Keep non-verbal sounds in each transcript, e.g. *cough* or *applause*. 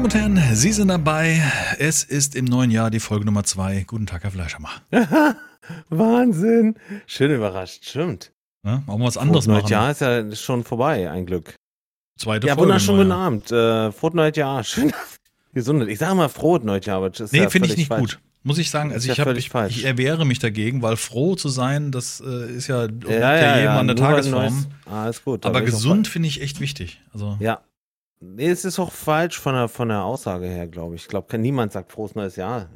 Damen und Herren, Sie sind dabei. Es ist im neuen Jahr die Folge Nummer zwei. Guten Tag, Herr Fleischhammer. *laughs* Wahnsinn. Schön überrascht, stimmt. Ja, auch mal was anderes Fortnite machen. Jahr ist ja schon vorbei, ein Glück. Zweite ja, Folge. wunderschönen im neuen guten Abend. Äh, Fortnite Jahr, *laughs* schön. Gesundheit. Ich sage mal frohes neues Jahr, aber das ist Nee, ja finde ich nicht falsch. gut. Muss ich sagen, also ist ich, ja hab, ich, ich erwehre mich dagegen, weil froh zu sein, das äh, ist ja, Ja, ja, jedem ja, an der Tagesform. neues- Alles gut. Aber gesund finde ich echt wichtig. Also Ja. Nee, es ist auch falsch von der, von der Aussage her, glaube ich. Ich glaube, niemand sagt frohes neues Jahr.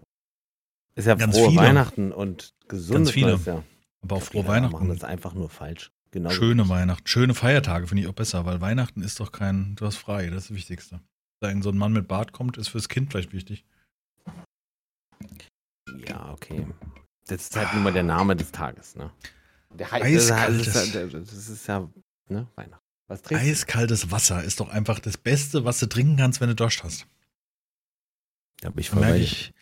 Ist ja Ganz frohe viele. Weihnachten und gesundes viele. neues Jahr. aber auch frohe Viele machen Weihnachten. das einfach nur falsch. Genau. Schöne Weihnachten, schöne Feiertage finde ich auch besser, weil Weihnachten ist doch kein, du hast frei, das ist das Wichtigste. Wenn so ein Mann mit Bart kommt, ist fürs Kind vielleicht wichtig. Ja, okay. Das ist halt nun mal der Name des Tages, ne? Der heißt, Eiskaltes. Das ist, ja- das ist ja, ne, Weihnachten. Was trinkst Eiskaltes Wasser ist doch einfach das Beste, was du trinken kannst, wenn du Durst hast. Da bin ich voll bei ich,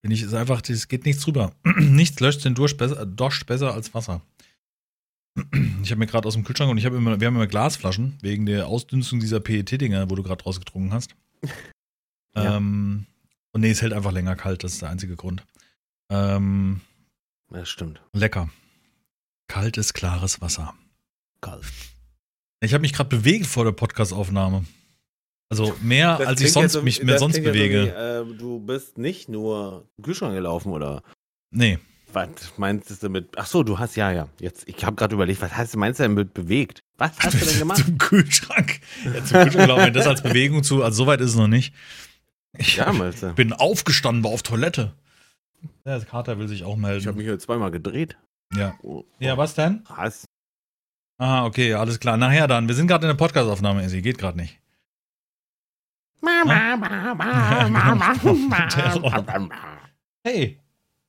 bin ich, ist einfach, es geht nichts drüber. *clears throat* nichts löscht den Durst besser, Durst besser als Wasser. Ich habe mir gerade aus dem Kühlschrank und ich habe immer, wir haben immer Glasflaschen wegen der Ausdünstung dieser PET-Dinger, wo du gerade rausgetrunken hast. *laughs* Ja. Ähm, und nee, es hält einfach länger kalt, das ist der einzige Grund. Ähm, Ja, stimmt. lecker. Kaltes, klares Wasser. Kalt. Ich habe mich gerade bewegt vor der Podcast-Aufnahme. Also mehr, als ich sonst mich mehr sonst bewege. äh, du bist nicht nur im Kühlschrank gelaufen oder nee. was meinst du mit? Ach so, du hast ja ja. Jetzt, ich habe gerade überlegt, was heißt, meinst du denn mit bewegt? Was hast du denn *laughs* gemacht? Zum Kühlschrank. Ja, zum Kühlschrank glauben wir das als Bewegung zu. Also soweit ist es noch nicht. Ich ja, meinst du? bin aufgestanden, war auf Toilette. Ja, der Kater will sich auch melden. Ich habe mich heute zweimal gedreht. ja. Oh, ja, was denn? Was? Ah, okay, alles klar. Nachher dann. Wir sind gerade in der Podcast-Aufnahme, Essi. Geht gerade nicht. Hey,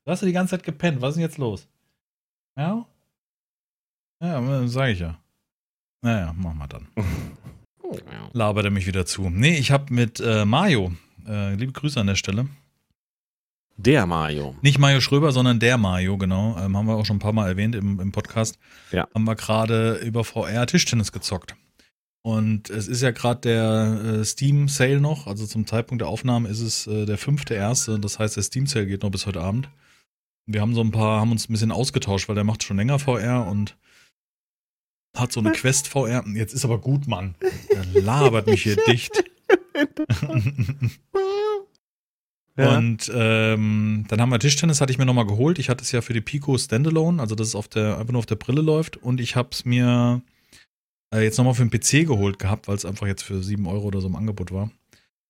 du hast ja die ganze Zeit gepennt. Was ist denn jetzt los? Ja? Ja, sag ich ja. Naja, machen wir dann. *laughs* labert er mich wieder zu. Nee, ich habe mit äh, Mario, äh, liebe Grüße an der Stelle. Der Mario. Nicht Mario Schröber, sondern der Mario, genau. Ähm, haben wir auch schon ein paar Mal erwähnt im, im Podcast. Ja. Haben wir gerade über VR Tischtennis gezockt. Und es ist ja gerade der äh, Steam Sale noch. Also zum Zeitpunkt der Aufnahme ist es äh, der fünfte erste. Das heißt, der Steam Sale geht noch bis heute Abend. Wir haben so ein paar, haben uns ein bisschen ausgetauscht, weil der macht schon länger VR und hat so eine Quest VR. Jetzt ist aber gut, Mann. Der labert mich hier *laughs* dicht. *laughs* *laughs* Ja. Und ähm, dann haben wir Tischtennis, hatte ich mir nochmal geholt. Ich hatte es ja für die Pico Standalone, also dass es auf der, einfach nur auf der Brille läuft. Und ich habe es mir äh, jetzt nochmal für den PC geholt gehabt, weil es einfach jetzt für 7 Euro oder so im Angebot war.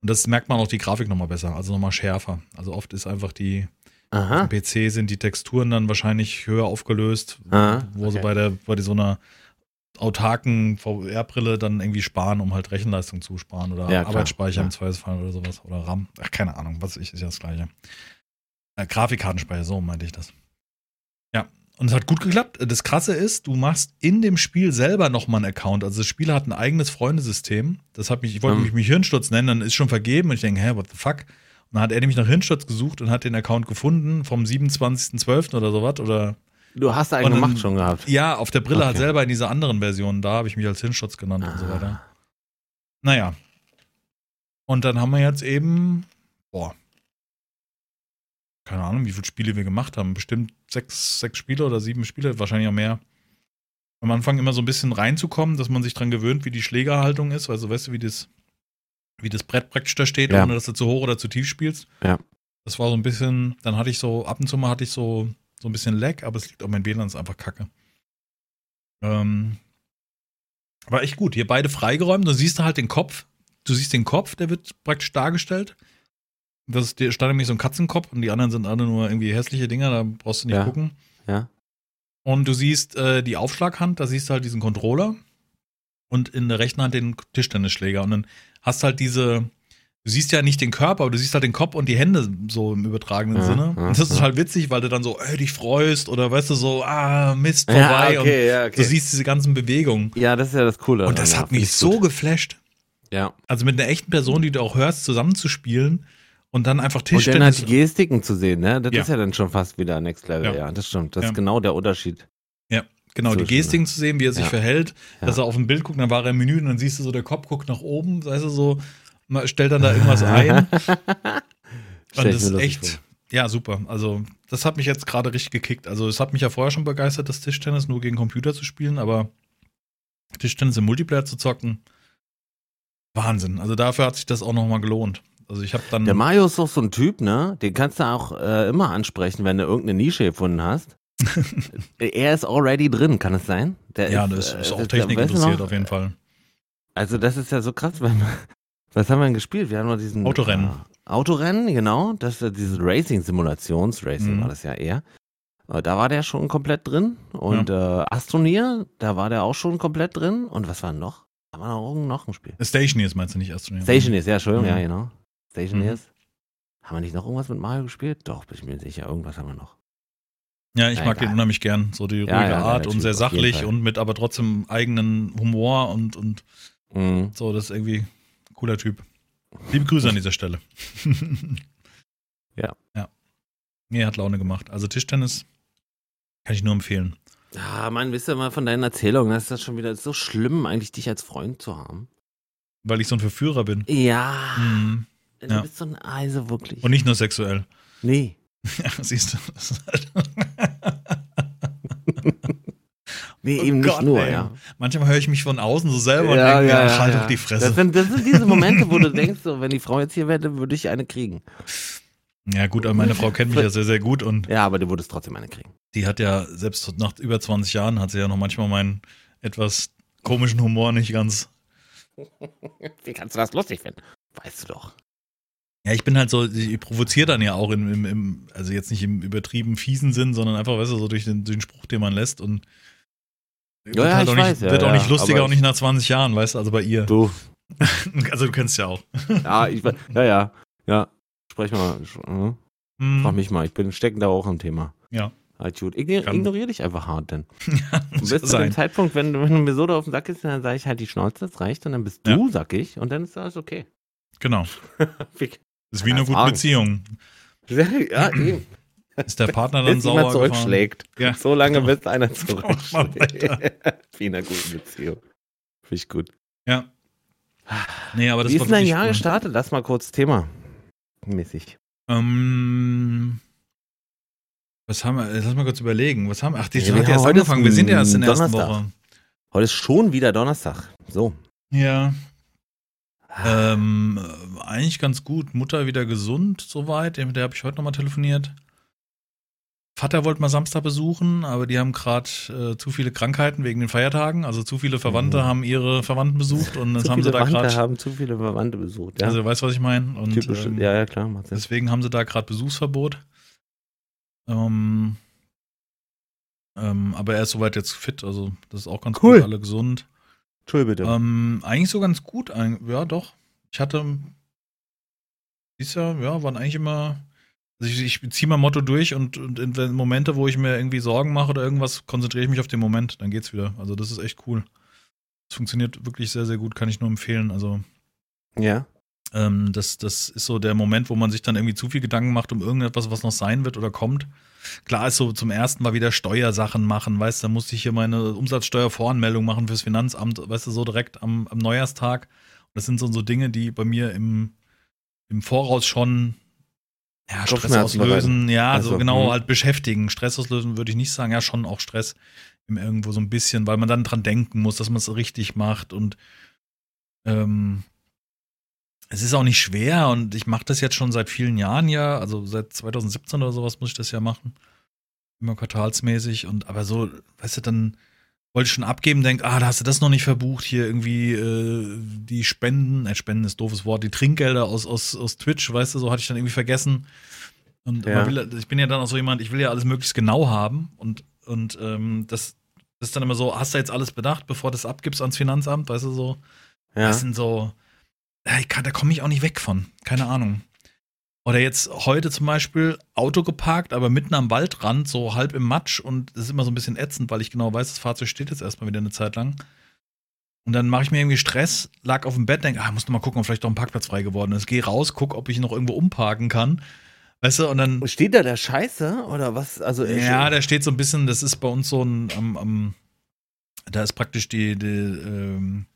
Und das merkt man auch die Grafik nochmal besser, also nochmal schärfer. Also oft ist einfach die, Aha. am PC sind die Texturen dann wahrscheinlich höher aufgelöst, Ah, wo sie okay. bei der, bei so einer autarken VR-Brille dann irgendwie sparen, um halt Rechenleistung zu sparen oder Ja. Arbeitsspeicher Ja. im Zweifelsfall oder sowas oder RAM. Ach, keine Ahnung, was ich, ist ja das Gleiche. Äh, Grafikkartenspeicher, so meinte ich das. Ja, und es hat gut geklappt. Das Krasse ist, du machst in dem Spiel selber nochmal einen Account. Also das Spiel hat ein eigenes Freundesystem. Das hat mich, ich wollte Hm. mich, mich Hirnsturz nennen, dann ist schon vergeben und ich denke, hä, what the fuck? Und dann hat er nämlich nach Hirnsturz gesucht und hat den Account gefunden vom 27.12. oder sowas oder Du hast einen Und dann- gemacht schon gehabt. ja, auf der Brille halt Okay. selber in dieser anderen Version. Da habe ich mich als Hirnschutz genannt und so Ah. weiter. Naja. Und dann haben wir jetzt eben, boah, keine Ahnung, wie viele Spiele wir gemacht haben. Bestimmt sechs, sechs Spiele oder sieben Spiele, wahrscheinlich auch mehr. Am Anfang immer so ein bisschen reinzukommen, dass man sich dran gewöhnt, wie die Schlägerhaltung ist. Also weißt du, wie das, wie das Brett praktisch da steht, Ja. ohne dass du zu hoch oder zu tief spielst. Ja. Das war so ein bisschen, dann hatte ich so, ab und zu mal hatte ich so, so ein bisschen Lag, aber es liegt auch mein WLAN ist einfach kacke. Ähm, war echt gut. Hier beide freigeräumt. Du siehst halt den Kopf. Du siehst den Kopf, der wird praktisch dargestellt. Das ist, der stand nämlich so ein Katzenkopf und die anderen sind alle nur irgendwie hässliche Dinger, da brauchst du nicht Ja. gucken. Ja. Und du siehst äh, die Aufschlaghand, da siehst du halt diesen Controller und in der rechten Hand den Tischtennisschläger. Und dann hast halt diese, du siehst ja nicht den Körper, aber du siehst halt den Kopf und die Hände so im übertragenen Ja, Sinne. ja, und das ist ja. halt witzig, weil du dann so, ey, dich freust oder weißt du, so, ah, Mist, Ja, vorbei. okay, ja, Und okay. du siehst diese ganzen Bewegungen. Ja, das ist ja das Coole. Und das hat ja, mich so gut. geflasht. Ja. Also mit einer echten Person, die du auch hörst, zusammenzuspielen und dann einfach Und dann halt Tischtennis. die Gestiken zu sehen, ne? Das Ja. ist ja dann schon fast wieder Next Level, Ja. ja. Das stimmt. Das Ja. ist genau der Unterschied. Genau, die Gestiken zu sehen, wie er sich Ja. verhält, Ja. dass er auf ein Bild guckt, dann war er im Menü und dann siehst du so, der Kopf guckt nach oben, weißt du so. Man stellt dann da irgendwas ein. *laughs* Und das ist echt, vor. ja, super. Also, das hat mich jetzt gerade richtig gekickt. Also, es hat mich ja vorher schon begeistert, das Tischtennis nur gegen Computer zu spielen, aber Tischtennis im Multiplayer zu zocken, Wahnsinn. Also, dafür hat sich das auch nochmal gelohnt. Also, ich habe dann. Der Mario ist doch so ein Typ, ne? Den kannst du auch äh, immer ansprechen, wenn du irgendeine Nische gefunden hast. *laughs* er ist already drin, kann es sein? Der ja, das ist äh, auch der- Technik weißt du interessiert noch? auf jeden Fall. Also das ist ja so krass, wenn wir, was haben wir denn gespielt? Wir haben noch diesen Autorennen. Äh, Autorennen, genau. Das ist diese Racing-Simulations-Racing Mhm. war das ja eher. Äh, Da war der schon komplett drin. Und äh, Astroneer, da war der auch schon komplett drin. Und was war noch? Da war noch, noch ein Spiel. Stationeers meinst du nicht Astroneer? Stationeers, ja, Entschuldigung, Mhm. ja, genau. Stationeers. Haben wir nicht noch irgendwas mit Mario gespielt? Doch, bin ich mir sicher. Irgendwas haben wir noch. Ja, ich Ja, mag egal. den unheimlich gern. So die ruhige Ja, ja, Art und sehr sachlich und mit aber trotzdem eigenen Humor und, und Mhm. so. Das ist irgendwie cooler Typ. Liebe Grüße an dieser Stelle. *laughs* Ja. Ja. Mir hat Laune gemacht. Also Tischtennis kann ich nur empfehlen. Ah, Mann, wisst ihr mal von deinen Erzählungen, das ist das schon wieder so schlimm, eigentlich dich als Freund zu haben. Weil ich so ein Verführer bin. Ja. Mhm. Du Ja. bist so ein Eise, wirklich. Und nicht nur sexuell. nee. *laughs* Ja, siehst du. *laughs* Halt Nee, Oh eben nicht Gott, nur, ey. ja. Manchmal höre ich mich von außen so selber und denke mir, ach, halt doch die Fresse. Das sind, das sind diese Momente, wo du *laughs* denkst, so, wenn die Frau jetzt hier wäre, würde ich eine kriegen. ja, gut, aber meine Frau kennt mich ja sehr, sehr gut und Ja, aber du würdest trotzdem eine kriegen. die hat ja, selbst nach über 20 Jahren, hat sie ja noch manchmal meinen etwas komischen Humor nicht ganz. *laughs* Wie kannst du das lustig finden? Weißt du doch. Ja, ich bin halt so, ich provoziere dann ja auch im, im, also jetzt nicht im übertrieben fiesen Sinn, sondern einfach, weißt du, so durch den, den Spruch, den man lässt und wird ja, halt ich auch nicht, weiß, ja, wird auch ja, nicht lustiger, auch nicht nach 20 Jahren, weißt du, also bei ihr. Du. *laughs* Also du kennst ja auch. *laughs* Ja, ich, ja, ja. Ja. Sprech mal. hm? Hm. Frag mich mal. Ich bin stecken da auch im Thema. Ja. Halt gut. Ignor, Kann- ignoriere dich einfach hart, denn. *laughs* ja, muss bis ja zu dem. Zeitpunkt, wenn, du- wenn du mir so da auf den Sack gehst, dann sage ich halt die Schnauze, das reicht. Und dann bist Ja. du, sag ich. Und dann ist alles okay. Genau. Ist wie Ja, eine gute. Beziehung. ja, eben. Ist der Partner dann Bis sauer zurückschlägt. Ja. So lange, bis einer *laughs* zurückschlägt. *laughs* Wie in einer guten Beziehung. Finde ich gut. Ja. Nee, aber das Wie ist denn dein wirklich Jahr gestartet? Lass mal kurz Thema. Mäßig. Ähm, was haben wir, lass mal kurz überlegen. Was haben wir, ach, die Ja, hat ja erst angefangen. Wir sind ja erst in der ersten Donnerstag. Woche. Heute ist schon wieder Donnerstag. So. Ja. Ähm, äh, eigentlich ganz gut. Mutter wieder gesund, soweit. Mit der habe ich heute nochmal telefoniert. Vater wollte mal Samstag besuchen, aber die haben gerade äh, zu viele Krankheiten wegen den Feiertagen. Also zu viele Verwandte Mhm. haben ihre Verwandten besucht und *laughs* jetzt haben sie da gerade. haben zu viele Verwandte besucht. Ja, Also du weißt, was ich meine. Typisch. ähm, ja, ja, klar. Macht Sinn. deswegen haben sie da gerade Besuchsverbot. Ähm, ähm, aber er ist soweit jetzt fit, also das ist auch ganz Cool. gut, alle gesund. Entschuldigung, bitte. Ähm, eigentlich so ganz gut, ja doch. Ich hatte dieses Jahr, ja, waren eigentlich immer, also ich, ich ziehe mein Motto durch und, und in Momente, wo ich mir irgendwie Sorgen mache oder irgendwas, konzentriere ich mich auf den Moment, dann geht's wieder. Also das ist echt cool. Es funktioniert wirklich sehr, sehr gut, kann ich nur empfehlen. Also ja. ähm, das, das ist so der Moment, wo man sich dann irgendwie zu viel Gedanken macht um irgendetwas, was noch sein wird oder kommt. Klar ist so zum ersten Mal wieder Steuersachen machen, weißt du, da musste ich hier meine Umsatzsteuervoranmeldung machen fürs Finanzamt, weißt du, so direkt am, am Neujahrstag. Das sind so, so Dinge, die bei mir im, im Voraus schon ja, Stress auslösen, ja, Also, so genau hm. halt beschäftigen. Stress auslösen würde ich nicht sagen, ja, schon auch Stress im irgendwo so ein bisschen, weil man dann dran denken muss, dass man es richtig macht und ähm, es ist auch nicht schwer und ich mache das jetzt schon seit vielen Jahren ja, also seit 2017 oder sowas muss ich das ja machen. Immer quartalsmäßig und aber so, weißt du, dann wollte ich schon abgeben, denk, ah, da hast du das noch nicht verbucht, hier irgendwie äh, die Spenden, äh, Spenden ist doofes Wort, die Trinkgelder aus, aus, aus Twitch, weißt du, so hatte ich dann irgendwie vergessen. Und Ja. will, ich bin ja dann auch so jemand, ich will ja alles möglichst genau haben und, und ähm, das, das ist dann immer so, hast du jetzt alles bedacht, bevor du es abgibst ans Finanzamt, weißt du so? Ja. Das sind so, kann, da komme ich auch nicht weg von. Keine Ahnung. Oder jetzt heute zum Beispiel Auto geparkt, aber mitten am Waldrand, so halb im Matsch und das ist immer so ein bisschen ätzend, weil ich genau weiß, das Fahrzeug steht jetzt erstmal wieder eine Zeit lang. Und dann mache ich mir irgendwie Stress, lag auf dem Bett, denke, ah, muss noch mal gucken, ob vielleicht doch ein Parkplatz frei geworden ist. Geh raus, guck, ob ich noch irgendwo umparken kann. Weißt du, und dann. Steht da der Scheiße oder was? Also äh, Ja, da steht so ein bisschen, das ist bei uns so ein, am, am, da ist praktisch die, die ähm,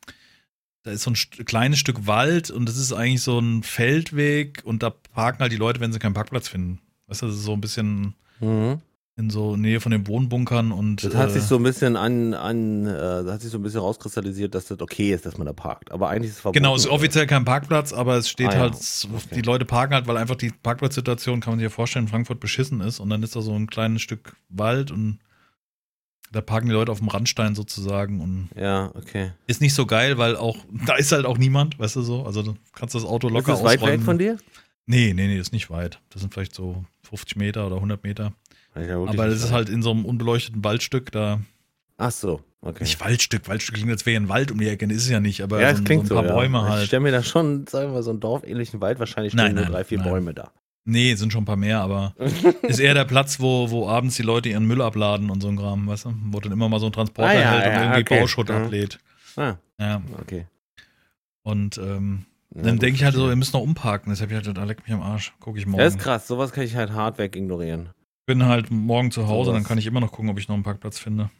da ist so ein kleines Stück Wald und das ist eigentlich so ein Feldweg und da parken halt die Leute, wenn sie keinen Parkplatz finden. Weißt du, das ist so ein bisschen Mhm. in so Nähe von den Wohnbunkern und Das hat äh, sich so ein bisschen an, an äh, das hat sich so ein bisschen rauskristallisiert, dass das okay ist, dass man da parkt. Aber eigentlich ist es verboten. Genau, es ist offiziell kein Parkplatz, aber es steht Ah, ja. halt, Okay. die Leute parken halt, weil einfach die Parkplatzsituation, kann man sich ja vorstellen, in Frankfurt beschissen ist. Und dann ist da so ein kleines Stück Wald und da parken die Leute auf dem Randstein sozusagen und Ja, okay. ist nicht so geil, weil auch, *laughs* da ist halt auch niemand, weißt du so. Also du kannst das Auto locker ist das weit ausräumen. weg von dir? Nee, nee, nee, ist nicht weit. Das sind vielleicht so 50 Meter oder 100 Meter. Ja, aber das ist weit. halt in so einem unbeleuchteten Waldstück, da, Ach so, okay. nicht Waldstück, Waldstück klingt, als wäre ein Wald um die Ecke, ist es ja nicht, aber ja, so, es klingt so so. ein paar ja. Bäume Ich halt. stelle mir da schon, sagen wir mal, so einen dorfähnlichen Wald, wahrscheinlich stehen Nein, nur nein, drei, vier nein. Bäume da. Nee, sind schon ein paar mehr, aber *laughs* ist eher der Platz, wo, wo abends die Leute ihren Müll abladen und so ein Kram, weißt du? Wo dann immer mal so ein Transporter Ah, ja, hält und ja, irgendwie okay. Bauschutt Mhm. ablädt. Ah, Ja. okay. Und ähm, Ja, dann denke ich halt so, ihr müsst noch umparken. Deshalb ich halt, da leck mich am Arsch. Gucke ich morgen. Ja, ist krass, sowas kann ich halt hart weg ignorieren. Bin halt morgen zu Hause, Sowas. dann kann ich immer noch gucken, ob ich noch einen Parkplatz finde.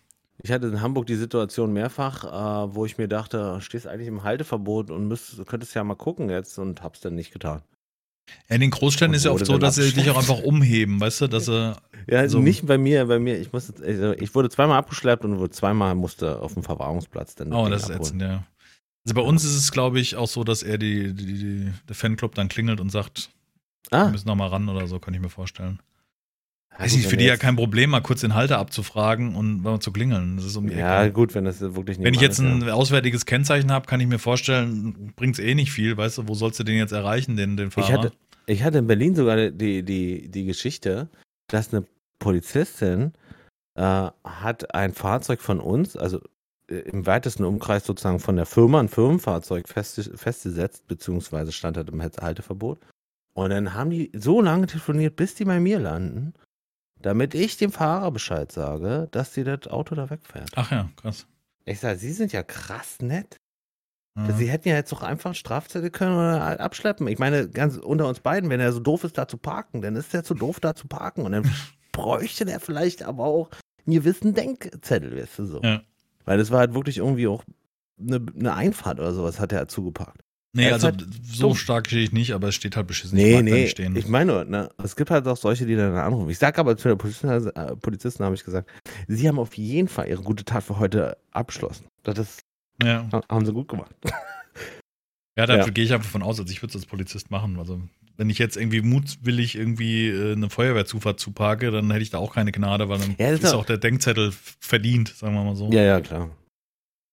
Ich hatte in Hamburg die Situation mehrfach, äh, wo ich mir dachte, stehst eigentlich im Halteverbot und müsst, könntest ja mal gucken jetzt und hab's dann nicht getan. Ja, in den Großstädten ist ja oft so, dass sie dich auch einfach umheben, weißt du, dass sie, *laughs* Ja, So. nicht bei mir, bei mir, ich musste, also ich wurde zweimal abgeschleppt und wurde zweimal musste auf dem Verwahrungsplatz dann. oh, das ist ätzend, ja. Also bei uns ist es, glaube ich, auch so, dass er die, die, die, der Fanclub dann klingelt und sagt, wir Ah, müssen noch mal ran oder so, kann ich mir vorstellen. Ja, Weiß gut, nicht, für die ja kein Problem, mal kurz den Halter abzufragen und mal zu klingeln. Das ist um die Ja, Ecke. gut, wenn das wirklich nicht Wenn ich jetzt ist, ein auswärtiges Kennzeichen habe, kann ich mir vorstellen, bringt's eh nicht viel, weißt du, wo sollst du den jetzt erreichen, den, den Fahrer? Ich hatte, ich hatte in Berlin sogar die, die, die Geschichte, dass eine Polizistin äh, hat ein Fahrzeug von uns, also äh, im weitesten Umkreis sozusagen von der Firma, ein Firmenfahrzeug fest, festgesetzt, beziehungsweise stand halt im Halteverbot. Und dann haben die so lange telefoniert, bis die bei mir landen, damit ich dem Fahrer Bescheid sage, dass sie das Auto da wegfährt. Ach ja, krass. Ich sage, sie sind ja krass nett. Ja. Sie hätten ja jetzt doch einfach Strafzettel können oder halt abschleppen. Ich meine, ganz unter uns beiden, wenn er so doof ist, da zu parken, dann ist er zu doof, da zu parken. Und dann *laughs* bräuchte der vielleicht aber auch einen gewissen Denkzettel, weißt du so. Ja. Weil das war halt wirklich irgendwie auch eine, eine Einfahrt oder sowas, hat er halt zugeparkt. Nee, also halt so dumm. stark stehe ich nicht, aber es steht halt beschissen. ich Nee, da nee, stehen. ich meine, nur, ne, es gibt halt auch solche, die dann anrufen. Ich sag aber zu der Polizistin, äh, Polizisten habe ich gesagt, sie haben auf jeden Fall ihre gute Tat für heute abgeschlossen. Das ist, ja. haben sie gut gemacht. *laughs* ja, dafür Ja. gehe ich einfach von aus, als ich würde es als Polizist machen. Also wenn ich jetzt irgendwie mutwillig irgendwie äh, eine Feuerwehrzufahrt zuparke, dann hätte ich da auch keine Gnade, weil dann Ja, ist ist auch der Denkzettel verdient, sagen wir mal so. Ja, ja, klar.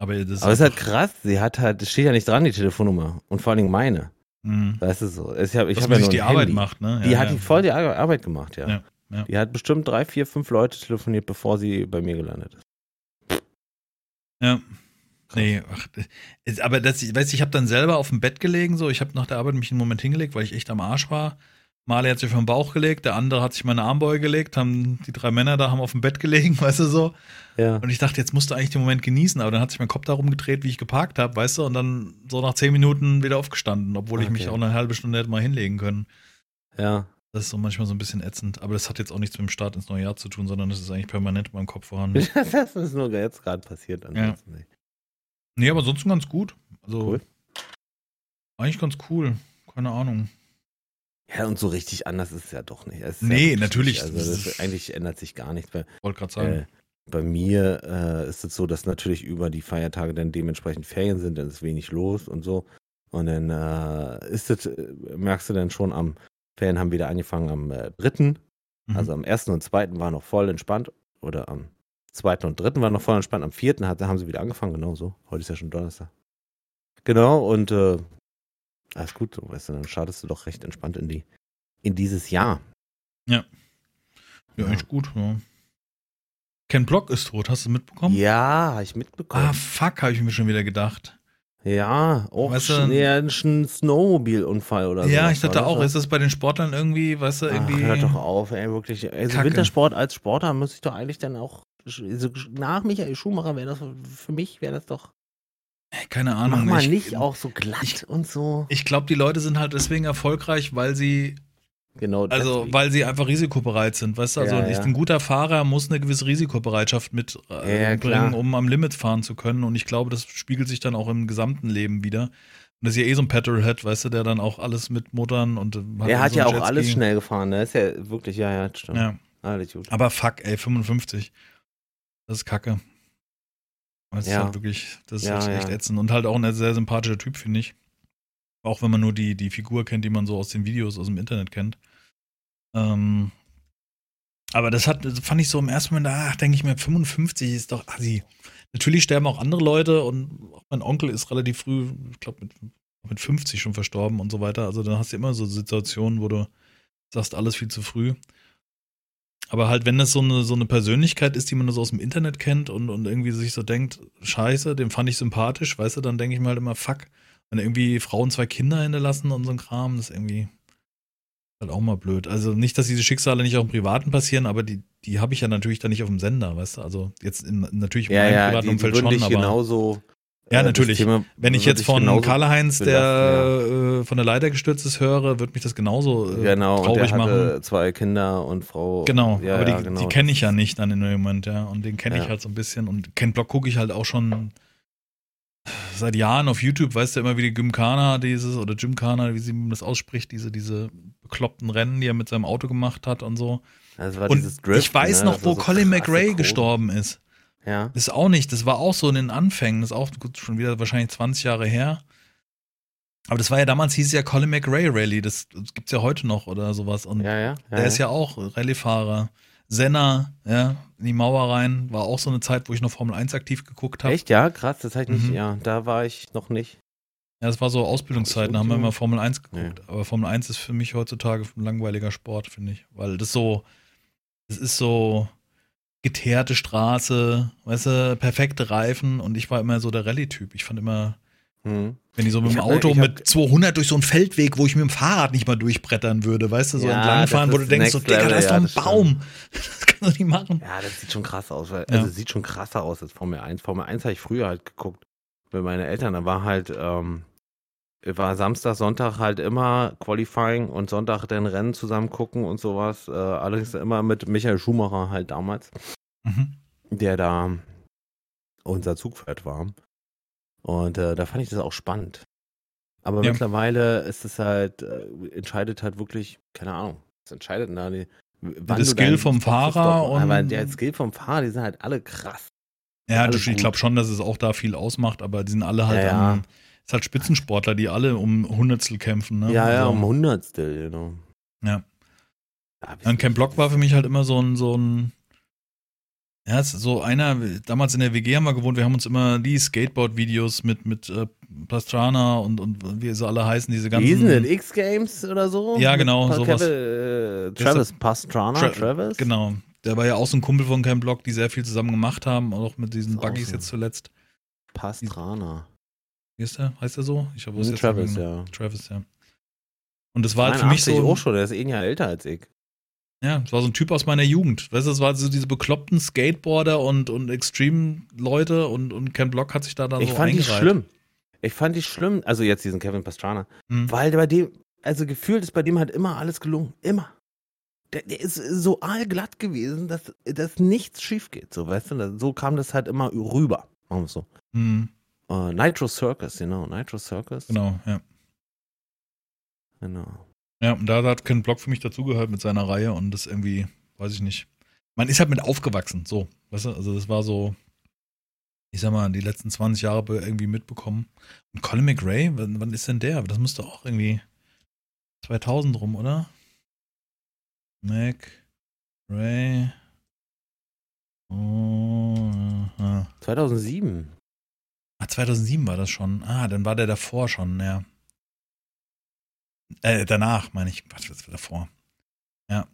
Aber das ist, Aber es ist halt krass, sie hat halt, steht ja nicht dran, die Telefonnummer. Und vor allen Dingen meine. Mhm. Weißt du so. Ich habe ich hab ja nur die Arbeit Handy. macht, ne? Die ja, hat ja. voll die Ar- Arbeit gemacht, ja. Ja, ja. Die hat bestimmt drei, vier, fünf Leute telefoniert, bevor sie bei mir gelandet ist. Ja. Nee, ach, aber das, ich weiß, ich habe dann selber auf dem Bett gelegen, so, ich habe nach der Arbeit mich einen Moment hingelegt, weil ich echt am Arsch war. Marley hat sich auf den Bauch gelegt, der andere hat sich meine Armbeuge gelegt, haben die drei Männer da haben auf dem Bett gelegen, *laughs* weißt du so. Ja. Und ich dachte, jetzt musst du eigentlich den Moment genießen, aber dann hat sich mein Kopf darum gedreht, wie ich geparkt habe, weißt du, und dann so nach zehn Minuten wieder aufgestanden, obwohl ich mich Okay. auch eine halbe Stunde hätte mal hinlegen können. Ja. Das ist so manchmal so ein bisschen ätzend, aber das hat jetzt auch nichts mit dem Start ins neue Jahr zu tun, sondern das ist eigentlich permanent in meinem Kopf vorhanden. *laughs* das ist nur jetzt gerade passiert. ansonsten nicht. Nee, aber ansonsten ganz gut. Also Cool. eigentlich ganz cool. Keine Ahnung. Ja, und so richtig anders ist es ja doch nicht. Es Nee, ja natürlich. nicht- Also das, eigentlich ändert sich gar nichts. Wollte gerade sagen. äh, bei mir äh, ist es so, dass natürlich über die Feiertage dann dementsprechend Ferien sind, dann ist wenig los und so. Und dann äh, ist es, äh, merkst du dann schon am Ferien haben wieder angefangen am äh, dritten. Mhm. Also am ersten und zweiten war noch voll entspannt. Oder am zweiten und dritten war noch voll entspannt. Am vierten hat, haben sie wieder angefangen, genau so. Heute ist ja schon Donnerstag. Genau, und äh, alles gut, so, weißt du, dann startest du doch recht entspannt in die, in dieses Jahr. ja, eigentlich gut. Ja. Ken Block ist tot, hast du mitbekommen? Ja, habe ich mitbekommen. Ah, fuck, habe ich mir schon wieder gedacht. ja, auch Weißt du- nee, ein Snowmobilunfall oder so. ja, ich dachte auch, ist das bei den Sportlern irgendwie, weißt du, irgendwie. Ach, hört doch auf, ey, wirklich. Also Kacke. Wintersport als Sportler muss ich doch eigentlich dann auch, also nach Michael Schumacher wäre das, für mich wäre das doch, keine Ahnung. mach mal ich, nicht auch so glatt ich- und so. Ich glaube, die Leute sind halt deswegen erfolgreich, weil sie Genau. Also, weil sie einfach risikobereit sind, weißt du? Also, Ja, ja. ein guter Fahrer muss eine gewisse Risikobereitschaft mitbringen, äh, Ja, um am Limit fahren zu können. Und ich glaube, das spiegelt sich dann auch im gesamten Leben wieder. Und das ist ja eh so ein Petrolhead, weißt du, der dann auch alles mit Motoren und. äh, er hat so ja auch alles Jetski. schnell gefahren, ne? Ist ja wirklich, ja, ja, stimmt. Ja. Alles gut. Aber fuck, ey, 55. Das ist kacke. Das ist Ja. halt wirklich, das ist Ja, echt, echt ja. ätzend. Und halt auch ein sehr sympathischer Typ, finde ich. Auch wenn man nur die, die Figur kennt, die man so aus den Videos aus dem Internet kennt. Ähm, aber das hat, das fand ich so im ersten Moment, ach, denke ich mir, 55 ist doch assi. Natürlich sterben auch andere Leute und auch mein Onkel ist relativ früh, ich glaube, mit, mit 50 schon verstorben und so weiter. Also dann hast du immer so Situationen, wo du sagst, alles viel zu früh. Aber halt, wenn das so eine, so eine Persönlichkeit ist, die man so aus dem Internet kennt und, und irgendwie sich so denkt, scheiße, den fand ich sympathisch, weißt du, dann denke ich mir halt immer, fuck, wenn irgendwie Frauen zwei Kinder hinterlassen und so ein Kram, das ist irgendwie halt auch mal blöd. Also nicht, dass diese Schicksale nicht auch im Privaten passieren, aber die, die habe ich ja natürlich dann nicht auf dem Sender, weißt du, also jetzt in, natürlich in Ja, meinem ja, privaten die, die Umfeld würden schon, aber genauso. Ja, äh, natürlich. Thema wenn ich würde jetzt dich von Karl-Heinz, der belasten, äh, von der Leiter gestürzt ist, höre, wird mich das genauso äh, Genau, und traurig der hatte machen. zwei Kinder und Frau. Genau, ja, aber ja, die, genau. die kenne ich ja nicht dann in dem Moment, ja. Und den kenne ich Ja. halt so ein bisschen. Und Ken Block gucke ich halt auch schon seit Jahren auf YouTube, weißt du immer, wie die Gymkhana dieses, oder Gymkhana, wie sie das ausspricht, diese, diese bekloppten Rennen, die er mit seinem Auto gemacht hat und so. War Und Drift, ich weiß ne? noch, wo so Colin McRae gestorben ist. Ja. Das ist auch nicht, das war auch so in den Anfängen, das ist auch gut, schon wieder wahrscheinlich 20 Jahre her. Aber das war ja damals, hieß es ja Colin McRae Rally, das, das gibt's ja heute noch oder sowas. Und Ja, ja. der ist ja auch Rallyefahrer. Senna, ja, in die Mauer rein, war auch so eine Zeit, wo ich noch Formel 1 aktiv geguckt habe. Echt, ja, krass, das hatte ich nicht, Mhm. ja, da war ich noch nicht. Ja, das war so Ausbildungszeiten, da haben wir immer Formel 1 geguckt. Aber Formel 1 ist für mich heutzutage ein langweiliger Sport, finde ich. Weil das so, das ist so geteerte Straße, weißt du, perfekte Reifen und ich war immer so der Rallye-Typ. Ich fand immer, Hm. wenn die so mit Ich dem Auto ich hab- mit 200 durch so einen Feldweg, wo ich mit dem Fahrrad nicht mal durchbrettern würde, weißt du, so Ja, entlangfahren, wo du denkst, so, Digga, da ist doch ja, ein das stimmt. Baum. *laughs* Das kannst du nicht machen. Ja, das sieht schon krass aus, weil, Ja. also sieht schon krasser aus als Formel 1. Formel 1 habe ich früher halt geguckt mit meinen Eltern. Da war halt, ähm, war Samstag, Sonntag halt immer Qualifying und Sonntag dann Rennen zusammen gucken und sowas. Äh, allerdings immer mit Michael Schumacher halt damals, Mhm. der da unser Zugpferd war. Und äh, da fand ich das auch spannend. Aber Ja. mittlerweile ist es halt, äh, entscheidet halt wirklich, keine Ahnung, was entscheidet denn da die, Der Skill vom Fahrer und- Aber der Skill vom Fahrer, die sind halt alle krass. Ja, Alles das, ich glaube schon, dass es auch da viel ausmacht, aber die sind alle halt Ja, ja. Ist halt Spitzensportler, die alle um Hundertstel kämpfen, ne? Ja, ja, Also, um Hundertstel, genau. Ja. Ja, Und Ken Block war für mich halt immer so ein, so ein, ja, so einer, damals in der WG haben wir gewohnt, wir haben uns immer die Skateboard-Videos mit, mit äh, Pastrana und, und wie sie alle heißen, diese ganzen. Wie hießen denn X-Games oder so? Ja, genau, sowas. Äh, Travis Pastrana, Tra- Travis? Genau. Der war ja auch so ein Kumpel von Ken Block, die sehr viel zusammen gemacht haben, auch mit diesen Buggies so. jetzt zuletzt. Pastrana. Wie ist der? Heißt der so? Ich habe Hm, Travis, ja. Travis, ja. Und das war halt für mich 82 so. auch schon, der ist ein Jahr älter als ich. Ja, das war so ein Typ aus meiner Jugend. Weißt du, das war so diese bekloppten Skateboarder und, und Extreme-Leute und, und Ken Block hat sich da dann Ich so fand die schlimm. Ich fand die schlimm, also jetzt diesen Kevin Pastrana, Hm. weil bei dem, also gefühlt ist bei dem halt immer alles gelungen. Immer. Der, der ist so allglatt gewesen, dass, dass nichts schief geht. So, weißt du, so kam das halt immer rüber. Machen wir es so. Hm, Äh, Nitro Circus, genau. Nitro Circus. genau, ja. Genau. Ja, und da hat Ken Block für mich dazugehört mit seiner Reihe und das irgendwie, weiß ich nicht. Man ist halt mit aufgewachsen, so. Weißt du, also das war so, ich sag mal, die letzten 20 Jahre irgendwie mitbekommen. Und Colin McRae, wann, wann ist denn der? Das müsste auch irgendwie 2000 rum, oder? McRae. Oh, aha. 2007. Ah, 2007 war das schon. Ah, dann war der davor schon, ja. Äh, danach, meine ich. Was war davor? Ja.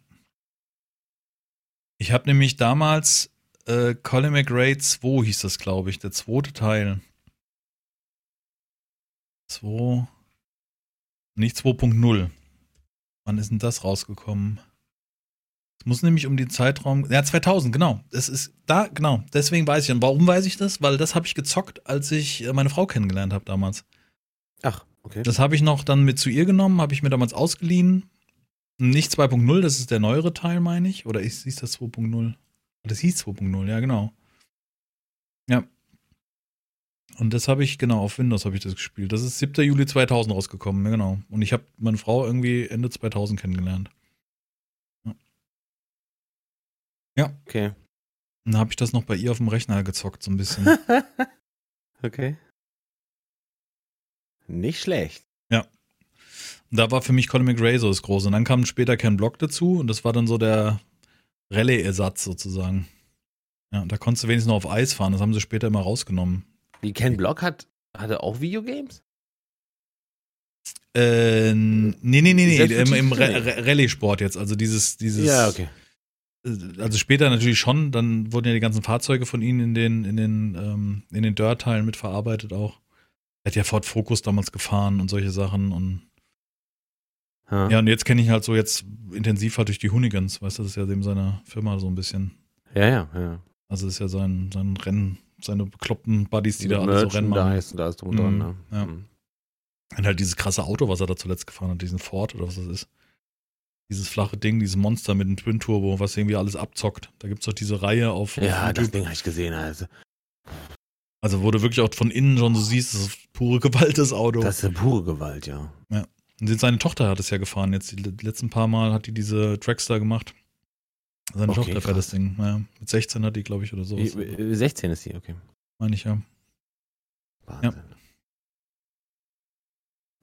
Ich habe nämlich damals äh, Colin McRae 2 hieß das, glaube ich, der zweite Teil. 2. Nicht 2.0. Wann ist denn das rausgekommen? Es muss nämlich um die Zeitraum. Ja, 2000, genau. Es ist da, genau. Deswegen weiß ich. Und warum weiß ich das? Weil das habe ich gezockt, als ich äh, meine Frau kennengelernt habe damals. Ach, okay. Das habe ich noch dann mit zu ihr genommen, habe ich mir damals ausgeliehen. Nicht 2.0, das ist der neuere Teil, meine ich. Oder ist, hieß das 2.0? Das hieß 2.0, ja, genau. Ja. Und das habe ich, genau, auf Windows habe ich das gespielt. Das ist 7. Juli 2000 rausgekommen, ja, genau. Und ich habe meine Frau irgendwie Ende 2000 kennengelernt. Ja. Ja. Okay. Dann habe ich das noch bei ihr auf dem Rechner gezockt, so ein bisschen. *laughs* okay. Nicht schlecht. Ja. Da war für mich Colin McRae so das Große. Und dann kam später Ken Block dazu und das war dann so der Rallye-Ersatz sozusagen. Ja, da konntest du wenigstens noch auf Eis fahren. Das haben sie später immer rausgenommen. Wie Ken Block hat, hatte auch Videogames? Äh, nee, nee, nee, nee, im, im Rallye-Sport jetzt. Also dieses, dieses. Ja, okay. Also später natürlich schon, dann wurden ja die ganzen Fahrzeuge von ihnen in den, in den, ähm, in den Dirt-Teilen mitverarbeitet auch. Er hat ja Ford Focus damals gefahren und solche Sachen und ja, ja und jetzt kenne ich halt so jetzt intensiv halt durch die Hoonigans, weißt du, das ist ja dem seine Firma so ein bisschen. Ja, ja, ja. Also das ist ja sein, sein Rennen, seine bekloppten Buddies, die da alle so Rennen machen. Da ist, da ist drum dran, ne? Ja. Mhm. Und halt dieses krasse Auto, was er da zuletzt gefahren hat, diesen Ford oder was das ist. Dieses flache Ding, dieses Monster mit dem Twin Turbo, was irgendwie alles abzockt. Da gibt es doch diese Reihe auf. Ja, auf das Ding habe ich gesehen, also. Also, wo du wirklich auch von innen schon so siehst, das ist pure Gewalt, das Auto. Das ist pure Gewalt, ja. Ja. Und seine Tochter hat es ja gefahren. Jetzt die letzten paar Mal hat die diese Trackstar gemacht. Seine okay, Tochter fährt das Ding. Ja, mit 16 hat die, glaube ich, oder so. 16 ist die, okay. Meine ich, ja. Wahnsinn.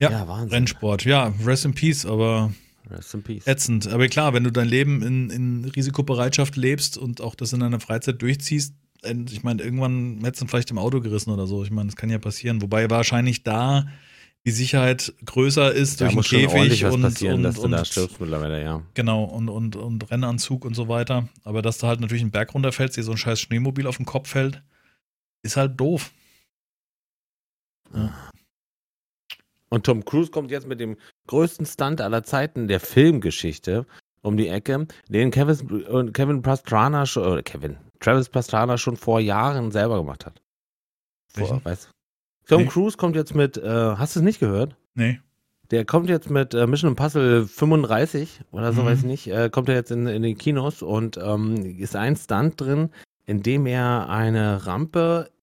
Ja, ja Wahnsinn. Rennsport. Ja, rest in peace, aber Rest in peace. ätzend. Aber klar, wenn du dein Leben in, in Risikobereitschaft lebst und auch das in deiner Freizeit durchziehst, ich meine, irgendwann hättest du vielleicht im Auto gerissen oder so. Ich meine, das kann ja passieren. Wobei wahrscheinlich da die Sicherheit größer ist da durch muss den Käfig was und, passieren, und, dass du und da stirbst mittlerweile, ja. genau und, und, und Rennanzug und so weiter. Aber dass du halt natürlich einen Berg runterfällst, dir so ein scheiß Schneemobil auf den Kopf fällt, ist halt doof. Ja. Und Tom Cruise kommt jetzt mit dem größten Stunt aller Zeiten der Filmgeschichte um die Ecke, den Kevin, Kevin Pastrana schon, oder Kevin, Travis Pastrana schon vor Jahren selber gemacht hat. Vor, weißt, Tom nee. Cruise kommt jetzt mit, äh, hast du es nicht gehört? Nee. Der kommt jetzt mit äh, Mission Puzzle 35 oder so, mhm. weiß ich nicht, äh, kommt er jetzt in, in den Kinos und ähm, ist ein Stunt drin, in dem er eine Rampe, äh,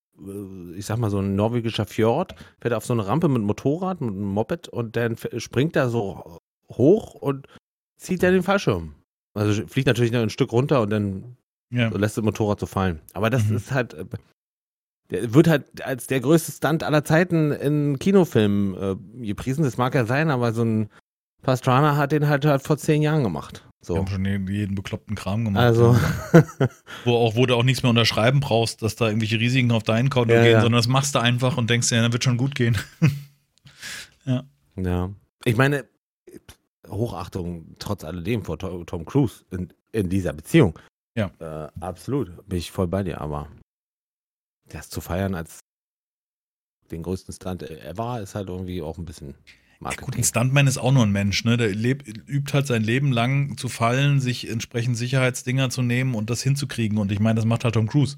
ich sag mal so ein norwegischer Fjord, fährt auf so eine Rampe mit Motorrad, mit einem Moped und dann springt er so hoch und zieht er den Fallschirm. Also fliegt natürlich noch ein Stück runter und dann ja. so lässt das Motorrad so fallen. Aber das mhm. ist halt, äh, der wird halt als der größte Stunt aller Zeiten in Kinofilmen äh, gepriesen. Das mag ja sein, aber so ein Pastrana hat den halt, halt vor zehn Jahren gemacht. So. Wir haben schon jeden bekloppten Kram gemacht. Also. *laughs* wo, auch, wo du auch nichts mehr unterschreiben brauchst, dass da irgendwelche Risiken auf deinen Konto ja, gehen, ja. sondern das machst du einfach und denkst dir, ja, dann wird schon gut gehen. *laughs* ja. Ja. Ich meine, Hochachtung trotz alledem vor Tom Cruise in, in dieser Beziehung. Ja. Äh, absolut. Bin ich voll bei dir, aber das zu feiern als den größten Stunt ever ist halt irgendwie auch ein bisschen Marketing. Ja, gut, ein Stuntman ist auch nur ein Mensch, ne? Der lebt, übt halt sein Leben lang zu fallen, sich entsprechend Sicherheitsdinger zu nehmen und das hinzukriegen. Und ich meine, das macht halt Tom Cruise.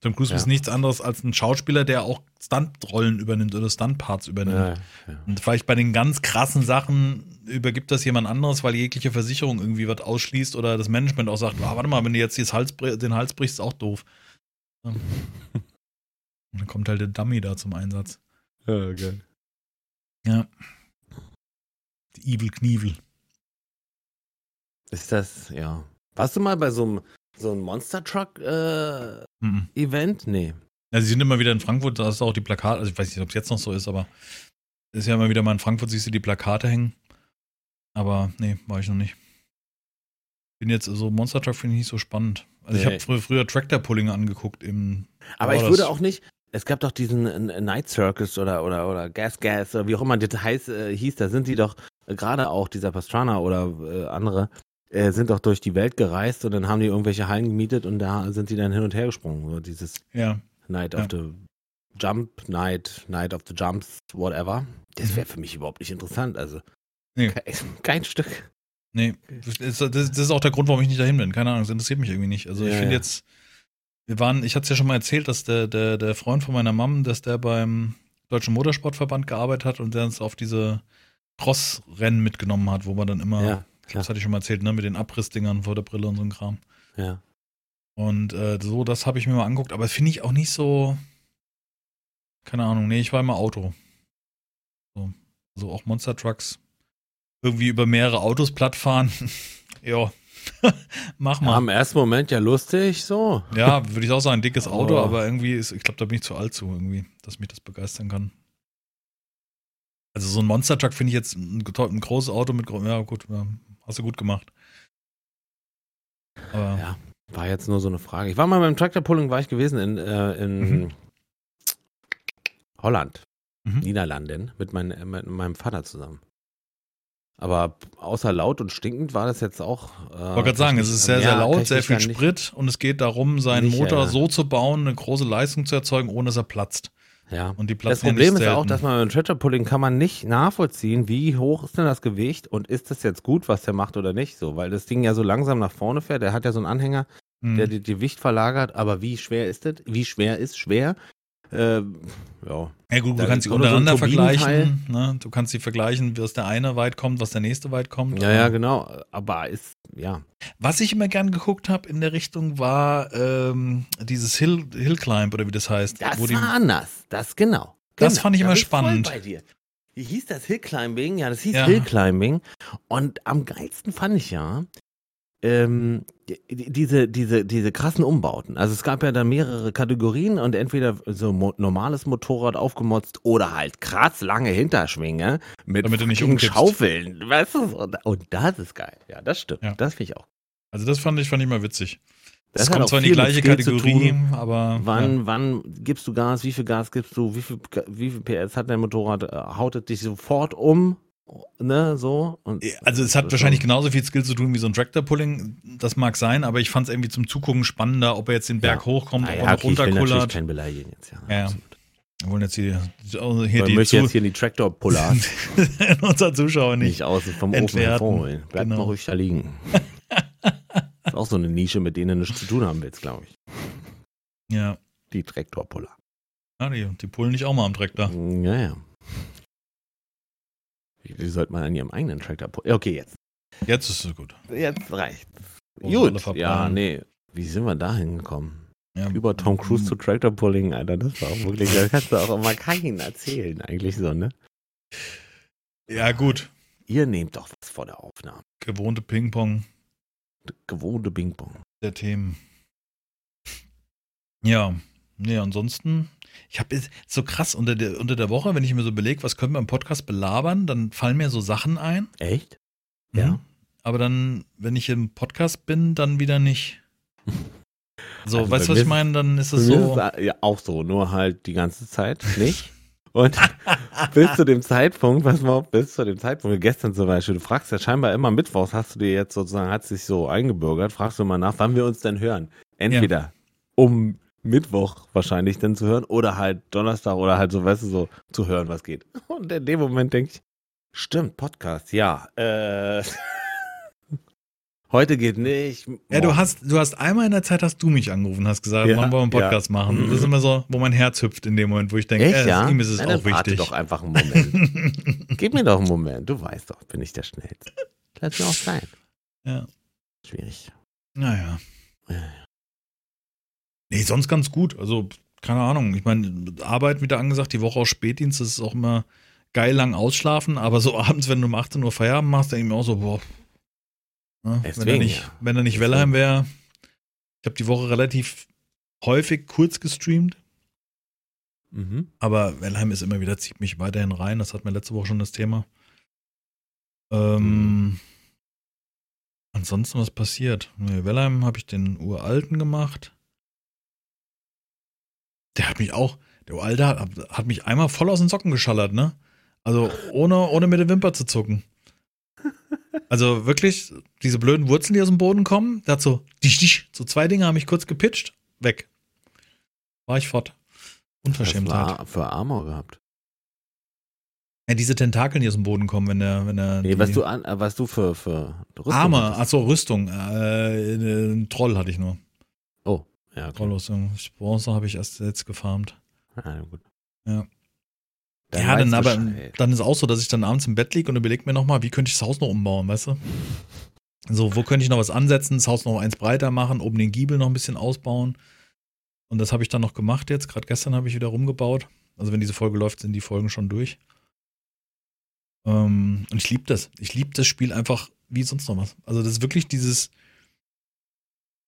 Tom Cruise ja. ist nichts anderes als ein Schauspieler, der auch Stuntrollen übernimmt oder Stuntparts übernimmt. Ja. Und vielleicht bei den ganz krassen Sachen übergibt das jemand anderes, weil jegliche Versicherung irgendwie was ausschließt oder das Management auch sagt, ah, warte mal, wenn du jetzt Hals, den Hals brichst, ist auch doof. Und *laughs* dann kommt halt der Dummy da zum Einsatz. Ja, okay. Ja. Die Evil Knievel. Ist das, ja. Warst du mal bei so einem so ein Monster Truck äh, mhm. Event? Nee. Ja, sie sind immer wieder in Frankfurt, da ist auch die Plakate, also ich weiß nicht, ob es jetzt noch so ist, aber ist ja immer wieder mal in Frankfurt, siehst du die Plakate hängen. Aber nee, war ich noch nicht. Bin jetzt, so also Monster Truck finde ich nicht so spannend. Also nee. ich habe früher, früher Tractor Pulling angeguckt im. Aber ich würde auch nicht, es gab doch diesen äh, Night Circus oder, oder, oder Gas Gas oder wie auch immer das heißt, äh, hieß, da sind die doch gerade auch dieser Pastrana oder äh, andere, äh, sind doch durch die Welt gereist und dann haben die irgendwelche Hallen gemietet und da sind die dann hin und her gesprungen. So dieses ja. Night ja. of the Jump, Night, Night of the Jumps, whatever. Das wäre für mich überhaupt nicht interessant. Also nee. kein, kein Stück. Nee, das ist, auch der Grund, warum ich nicht dahin bin. Keine Ahnung, das interessiert mich irgendwie nicht. Also ich finde jetzt, wir waren, ich hatte es ja schon mal erzählt, dass der, der, der Freund von meiner Mom, dass der beim Deutschen Motorsportverband gearbeitet hat und der uns auf diese Cross-Rennen mitgenommen hat, wo man dann immer ja das hatte ich schon mal erzählt, ne, mit den Abrissdingern vor der Brille und so ein Kram. Ja. Und äh, so, das habe ich mir mal angeguckt, aber finde ich auch nicht so. Keine Ahnung, nee, ich war immer Auto. So, so auch Monster Trucks. Irgendwie über mehrere Autos platt fahren. *laughs* ja, *laughs* mach Ja, mal. Im ersten Moment ja lustig, so. Ja, würde ich auch sagen, ein dickes Auto, Oh. aber irgendwie ist, ich glaube, da bin ich zu alt zu, irgendwie, dass mich das begeistern kann. Also so ein Monster Truck finde ich jetzt ein, ein großes Auto mit, ja gut, ja, hast du gut gemacht. Aber Ja. War jetzt nur so eine Frage. Ich war mal beim Tractor Pulling, war ich gewesen in, äh, in Mhm. Holland, Mhm. Niederlanden, mit, mein, mit meinem Vater zusammen. Aber außer laut und stinkend war das jetzt auch. Äh, Ich wollte gerade sagen, es ist sehr, sehr laut, sehr viel Sprit und es geht darum, seinen Motor äh, so zu bauen, eine große Leistung zu erzeugen, ohne dass er platzt. Ja. Und die Das Problem ist auch, dass man beim Tractor Pulling kann man nicht nachvollziehen, wie hoch ist denn das Gewicht und ist das jetzt gut, was der macht oder nicht so, weil das Ding ja so langsam nach vorne fährt. Der hat ja so einen Anhänger, Hm. der die Gewicht verlagert, aber wie schwer ist das? Wie schwer ist schwer? Äh, ja. Ja gut, Da du kannst sie so untereinander Turbinenteil. vergleichen. Ne? Du kannst sie vergleichen, was der eine weit kommt, was der nächste weit kommt. ja, ja, genau. Aber ist, ja. Was ich immer gern geguckt habe in der Richtung war ähm, dieses Hill, Hill Climb oder wie das heißt. Das wo die, war anders. Das genau. Das genau. fand ich Da immer spannend. Wie hieß das Hill Climbing? Ja, das hieß Ja. Hill Climbing. Und am geilsten fand ich ja ähm, diese, diese, diese krassen Umbauten. Also es gab ja da mehrere Kategorien und entweder so mo normales Motorrad aufgemotzt oder halt krass lange Hinterschwinge mit Damit du nicht umkippst. Schaufeln. Weißt du? Und, und das ist geil. Ja, das stimmt. Ja. Das finde ich auch. also das fand ich, fand ich mal witzig. Das, hat kommt zwar in die gleiche Kategorie, tun. aber Wann, ja. wann gibst du Gas? Wie viel Gas gibst du? Wie viel, wie viel PS hat dein Motorrad? Äh, Haut es dich sofort um? Ne, so? Und Also es hat wahrscheinlich genauso viel Skill zu tun wie so ein Tractor-Pulling. Das mag sein, aber ich fand es irgendwie zum Zugucken spannender, ob er jetzt den Berg Ja. hochkommt, Ah ob ja, er noch okay, ich runterkullert. keinen beleidigen jetzt. Ja, Ja, absolut. Wir wollen jetzt hier, hier Ich die, möchte jetzt hier die Tractor-Puller *laughs* unser Zuschauer nicht. nicht außen vom Ofen entwerten. hervorholen. Bleib Genau. mal ruhig da liegen. *laughs* ist auch so eine Nische, mit denen du nichts zu tun haben willst, glaube ich. Ja, Die Traktorpuller. ja die, die pullen nicht auch mal am Traktor. Ja, ja. Wie, wie sollte man an ihrem eigenen Traktor pullen? Okay, jetzt. Jetzt ist es gut. Jetzt reicht's. Gut. Ja, nee. Wie sind wir da hingekommen? Ja, Über Tom Cruise zu Tractor Pulling, Alter, das war auch wirklich, das kannst du auch immer keinen erzählen, eigentlich so, ne? Ja, gut. Ihr nehmt doch was vor der Aufnahme. Gewohnte Ping-Pong Gewohnte Bing-Bong. der Themen. Ja, nee, ansonsten, ich habe so krass unter der, unter der Woche, wenn ich mir so belege, was können wir im Podcast belabern, dann fallen mir so Sachen ein. Echt? Ja. Mhm. Aber dann, wenn ich im Podcast bin, dann wieder nicht. So, Also weißt du, was ich meine? Dann ist es so. ist es ja auch so, nur halt die ganze Zeit nicht. Und *laughs* bis zu dem Zeitpunkt, was mal, bis zu dem Zeitpunkt, wie gestern zum Beispiel, du fragst ja scheinbar immer mittwochs, hast du dir jetzt sozusagen, hat sich so eingebürgert, fragst du mal nach, wann wir uns denn hören. Entweder um Mittwoch wahrscheinlich dann zu hören oder halt Donnerstag oder halt so, weißt du, so zu hören, was geht. Und in dem Moment denke ich, stimmt, Podcast, ja. Äh, *laughs* heute geht nicht. Ja, du morgen. hast, du hast einmal in der Zeit hast du mich angerufen, hast gesagt, Ja, wollen wir einen Podcast ja. machen? Das ist Mhm. immer so, wo mein Herz hüpft in dem Moment, wo ich denke, Echt, äh, ja? ihm ist es Na, auch warte wichtig. doch einfach einen Moment. *laughs* Gib mir doch einen Moment. Du weißt doch, bin ich der Schnellste. Lass mir auch sein. Ja. Schwierig. Naja. Ja, ja. Nee, sonst ganz gut. Also, keine Ahnung. Ich meine, Arbeit wieder angesagt, die Woche aus Spätdienst, das ist auch immer geil lang ausschlafen, aber so *laughs* abends, wenn du um 18 Uhr Feierabend machst, denke ich mir auch so, boah. Ne, wenn, er Deswegen, nicht, ja. wenn er nicht Deswegen. Wellheim wäre. Ich habe die Woche relativ häufig kurz gestreamt, Mhm. aber Wellheim ist immer wieder, zieht mich weiterhin rein. Das hatten wir letzte Woche schon das Thema. Ähm, ansonsten, was passiert? Nee, Wellheim habe ich den uralten gemacht. Der hat mich auch, der Uralte hat, hat mich einmal voll aus den Socken geschallert, ne? Also ohne, ohne mit der Wimper zu zucken. Also wirklich, diese blöden Wurzeln, die aus dem Boden kommen, der hat so, dich, dich, so zwei Dinge haben mich kurz gepitcht, weg. War ich fort. Was Unverschämtheit. war für Armor gehabt? Ja, diese Tentakeln, die aus dem Boden kommen, wenn der, wenn der. Nee, was du an, äh, was du für, für Rüstung Arme, hattest? achso, Rüstung. Äh, einen Troll hatte ich nur. Ja. Trollrüstung. Bronze habe ich erst jetzt gefarmt. Ah, gut. Ja. Dann ja, dann aber dann ist auch so, dass ich dann abends im Bett liege und überlege mir nochmal, wie könnte ich das Haus noch umbauen, weißt du? So, wo könnte ich noch was ansetzen, das Haus noch eins breiter machen, oben den Giebel noch ein bisschen ausbauen. Und das habe ich dann noch gemacht jetzt. Gerade gestern habe ich wieder rumgebaut. Also wenn diese Folge läuft, sind die Folgen schon durch. Ähm, und ich liebe das. Ich liebe das Spiel einfach wie sonst noch was. Also das ist wirklich dieses,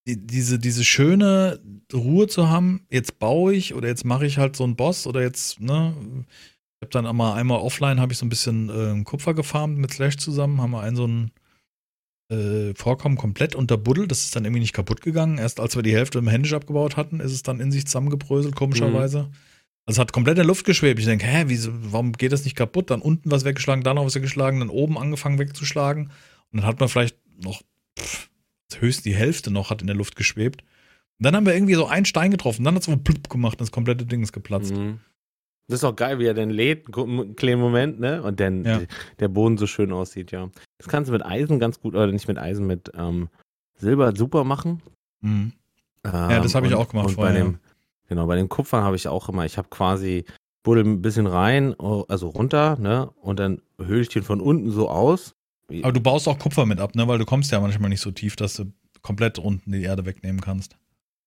die, diese, diese schöne Ruhe zu haben, jetzt baue ich oder jetzt mache ich halt so einen Boss oder jetzt, ne, ich habe dann einmal, einmal offline habe ich so ein bisschen äh, Kupfer gefarmt mit Slash zusammen, haben wir einen so einen äh, Vorkommen komplett unterbuddelt, das ist dann irgendwie nicht kaputt gegangen. Erst als wir die Hälfte im Händisch abgebaut hatten, ist es dann in sich zusammengebröselt, komischerweise. Mhm. Also es hat komplett in der Luft geschwebt. Ich denke, hä, wieso, warum geht das nicht kaputt? Dann unten was weggeschlagen, dann noch was weggeschlagen, dann oben angefangen wegzuschlagen. Und dann hat man vielleicht noch pff, höchst die Hälfte noch hat in der Luft geschwebt. Und dann haben wir irgendwie so einen Stein getroffen. Dann hat es so plupp gemacht und das komplette Ding ist geplatzt. Mhm. Das ist auch geil, wie er dann lädt, einen kleinen Moment, ne? Und dann ja. der Boden so schön aussieht, ja. Das kannst du mit Eisen ganz gut, oder nicht mit Eisen, mit ähm, Silber super machen. Mhm. Ähm, ja, das habe ich auch gemacht vorher. Bei dem, genau, bei dem Kupfer habe ich auch immer, ich habe quasi buddel ein bisschen rein, also runter, ne? Und dann höhle ich den von unten so aus aber du baust auch Kupfer mit ab, ne? Weil du kommst ja manchmal nicht so tief, dass du komplett unten die Erde wegnehmen kannst.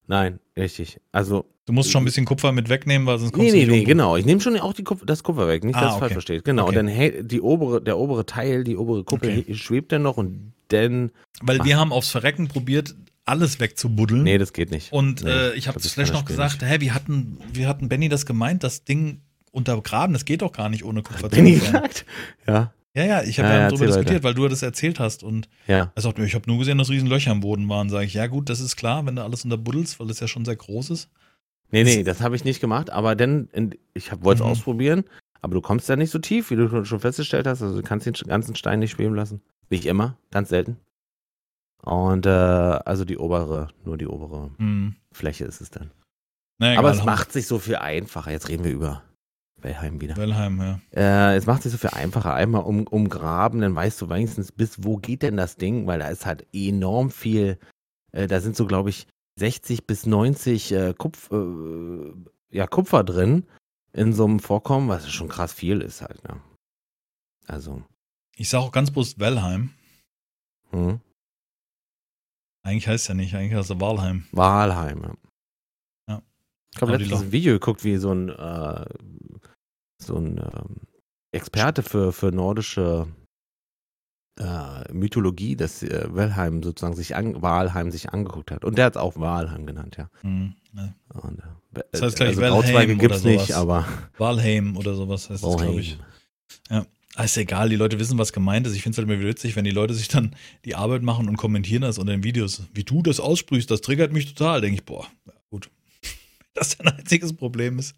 Nein, richtig. Also du musst schon ein bisschen Kupfer mit wegnehmen, weil sonst kommst nee, du Nee, nee, genau. Ich nehme schon auch Kupfer, das Kupfer weg, nicht, dass ah, okay. falsch versteht. Genau. Okay. Und dann die obere, der obere Teil, die obere Kuppel okay. schwebt dann noch und dann. Weil wir haben aufs Verrecken probiert, alles wegzubuddeln. Nee, das geht nicht. Und nee, äh, ich habe vielleicht noch gesagt, hä, wie hatten, wie hatten Benny das gemeint, das Ding untergraben, das geht doch gar nicht ohne Kupfer. Benny gesagt? Ja. Ja, ja, ich habe ja, ja darüber diskutiert, weiter. weil du das erzählt hast. Und ja. er sagt, ich habe nur gesehen, dass riesen Löcher am Boden waren. Sage ich, ja gut, das ist klar, wenn du alles unterbuddelst, weil das ja schon sehr groß ist. Nee, nee, das habe ich nicht gemacht, aber denn, ich wollte es mhm. ausprobieren, aber du kommst ja nicht so tief, wie du schon festgestellt hast. Also du kannst den ganzen Stein nicht schweben lassen. Nicht immer, ganz selten. Und äh, also die obere, nur die obere mhm. Fläche ist es dann. Naja, aber egal, es macht sich so viel einfacher. Jetzt reden wir über Wellheim wieder. Wellheim, ja. Äh, es macht sich so viel einfacher. Einmal um, umgraben, dann weißt du wenigstens, bis wo geht denn das Ding, weil da ist halt enorm viel. Äh, da sind so, glaube ich, 60 bis 90 äh, Kupf, äh, ja, Kupfer drin in so einem Vorkommen, was schon krass viel ist halt. Ne? Also. Ich sage auch ganz bewusst Wellheim. Hm? Eigentlich heißt es ja nicht, eigentlich heißt es Walheim. Walheim, ja. ja. Ich habe letztens ein Video geguckt, wie so ein äh, so ein ähm, Experte für, für nordische äh, Mythologie, dass äh, Walheim sozusagen sich an, Walheim sich angeguckt hat. Und der hat es auch Walheim genannt, ja. Mhm, ne. Und, äh, das heißt gleich also Walheim gibt's nicht, aber Walheim oder sowas heißt Walheim. das, glaube ich. Ja. Ah, ist egal, die Leute wissen, was gemeint ist. Ich finde es halt immer witzig, wenn die Leute sich dann die Arbeit machen und kommentieren das unter den Videos. Wie du das aussprichst, das triggert mich total. Denke ich, boah, gut. *laughs* das ein einziges Problem ist.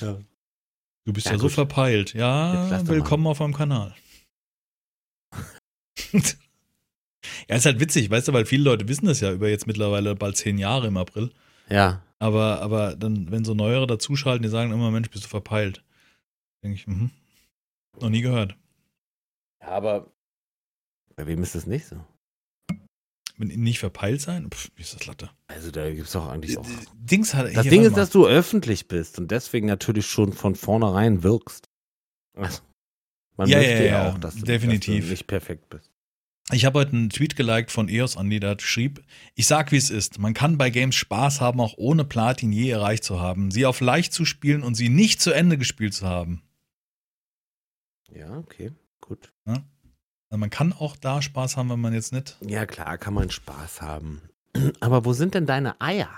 Ja. Du bist ja, ja so verpeilt. Ja, willkommen auf meinem Kanal. *laughs* ja, ist halt witzig, weißt du, weil viele Leute wissen das ja über jetzt mittlerweile bald zehn Jahre im April. Ja. Aber, aber dann, wenn so Neuere dazuschalten, die sagen immer, Mensch, bist du verpeilt. Denke ich, mhm. Noch nie gehört. Ja, aber bei wem ist das nicht so? Nicht verpeilt sein? Pff, wie ist das Latte? Also da gibt es doch eigentlich auch. Dings hat, das Ding ist, dass du öffentlich bist und deswegen natürlich schon von vornherein wirkst. Also, man ja, möchte ja, ja, ja auch, dass du, definitiv. Dass du nicht perfekt bist. Ich habe heute einen Tweet geliked von EOS Andi, der schrieb, ich sag wie es ist, man kann bei Games Spaß haben, auch ohne Platin je erreicht zu haben, sie auf leicht zu spielen und sie nicht zu Ende gespielt zu haben. Ja, okay, gut. Ja? Also man kann auch da Spaß haben, wenn man jetzt nicht. Ja, klar, kann man Spaß haben. *clears throat* Aber wo sind denn deine Eier?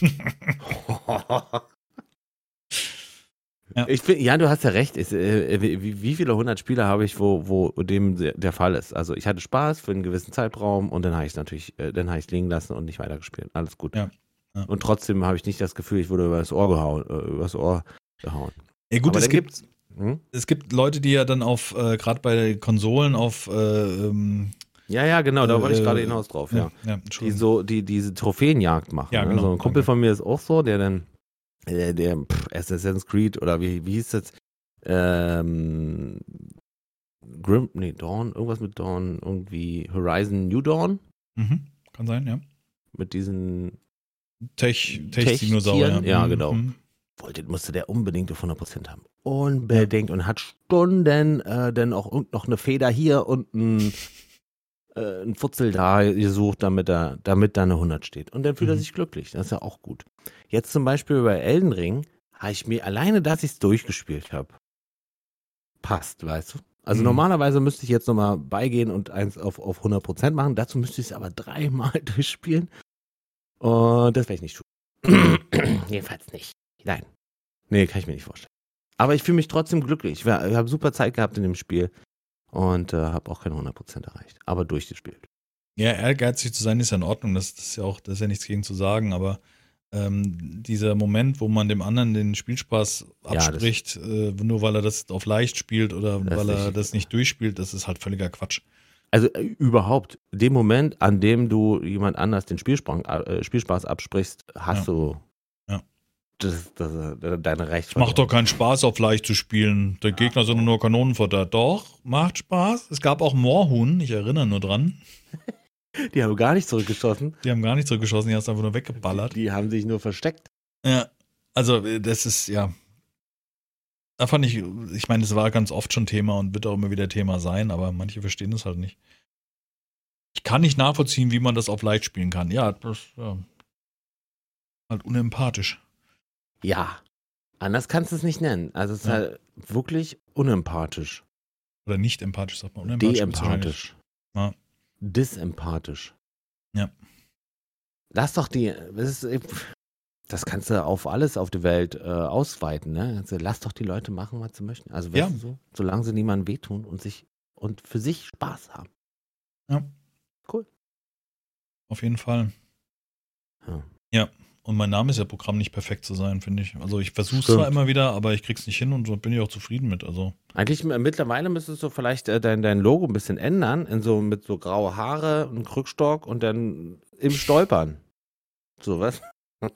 ja. *laughs* *laughs* Ich bin, ja, du hast ja recht. Ich, äh, wie, wie, viele hundert Spiele habe ich, wo, wo dem der Fall ist? Also ich hatte Spaß für einen gewissen Zeitraum und dann habe ich es natürlich, äh, dann habe ich liegen lassen und nicht weitergespielt. Alles gut. Ja. Ja. Und trotzdem habe ich nicht das Gefühl, ich wurde über das Ohr gehauen, äh, über das Ohr gehauen. Ja, gut, Aber es gibt, hm? Es gibt Leute, die ja dann auf, äh, gerade bei Konsolen auf äh, ähm, ja, ja, genau, da wollte ich gerade äh, hinaus drauf, ja. ja, ja die so, die diese Trophäenjagd machen. Ja, ne? genau. So ein Kumpel von mir ist auch so, der dann, der, der pff, Assassin's Creed oder wie, wie hieß das? Ähm, Grim, nee, Dawn, irgendwas mit Dawn, irgendwie Horizon New Dawn. Mhm, kann sein, ja. Mit diesen Tech-Dinosauriern. Tech ja, mhm. genau. Mhm wollte, musste der unbedingt auf 100% haben. Unbedingt. Und hat Stunden äh, dann auch noch eine Feder hier und ein, äh, ein Futzel da gesucht, damit da, damit da eine 100 steht. Und dann fühlt er Mhm. sich glücklich. Das ist ja auch gut. Jetzt zum Beispiel bei Elden Ring habe ich mir alleine, dass ich es durchgespielt habe, passt, weißt du? Also Mhm. normalerweise müsste ich jetzt nochmal beigehen und eins auf, auf 100% machen. Dazu müsste ich es aber dreimal *laughs* durchspielen. Und das werde ich nicht tun. *clears throat* Jedenfalls nicht. Nein. Nee, kann ich mir nicht vorstellen. Aber ich fühle mich trotzdem glücklich. Ich, ich habe super Zeit gehabt in dem Spiel und äh, habe auch keine 100% erreicht. Aber durchgespielt. Ja, ehrgeizig zu sein ist ja in Ordnung, das, das ist ja auch, das ist ja nichts gegen zu sagen, aber ähm, dieser Moment, wo man dem anderen den Spielspaß Ja, abspricht, äh, nur weil er das auf leicht spielt oder weil er nicht- das nicht durchspielt, das ist halt völliger Quatsch. Also äh, überhaupt, dem Moment, an dem du jemand anders den Spielspaß, äh, Spielspaß absprichst, hast Ja. du Ja. Das, das, deine Recht. Macht doch keinen Spaß, auf leicht zu spielen. Der Gegner sind nur Kanonenfutter. Doch, macht Spaß. Es gab auch Moorhuhn, ich erinnere nur dran. *laughs* Die haben gar nicht zurückgeschossen. Die haben gar nicht zurückgeschossen, die hast einfach nur weggeballert. Die haben sich nur versteckt. Ja, also äh, das ist, ja. Da fand ich, ich meine, das war ganz oft schon Thema und wird auch immer wieder Thema sein, aber manche verstehen das halt nicht. Ich kann nicht nachvollziehen, wie man das auf leicht spielen kann. Ja, das ja. halt unempathisch. Ja. Anders kannst du es nicht nennen. Also es ist Ja. halt wirklich unempathisch. Oder nicht empathisch, sagt man. Unempathisch. Deempathisch. Ja. Disempathisch. Ja. Lass doch die, das, ist, das kannst du auf alles auf der Welt äh, ausweiten, ne? Lass doch die Leute machen, was sie möchten. Also Ja. so, solange sie niemandem wehtun und sich und für sich Spaß haben. Auf jeden Fall. Ja. Und mein Name ist ja Programm nicht perfekt zu sein, finde ich. Also ich versuche es zwar immer wieder, aber ich krieg's nicht hin und so bin ich auch zufrieden mit. Also Eigentlich m- mittlerweile müsstest du vielleicht äh, dein, dein Logo ein bisschen ändern, in so mit so graue Haare, einem Krückstock und dann im Stolpern. So was? *laughs*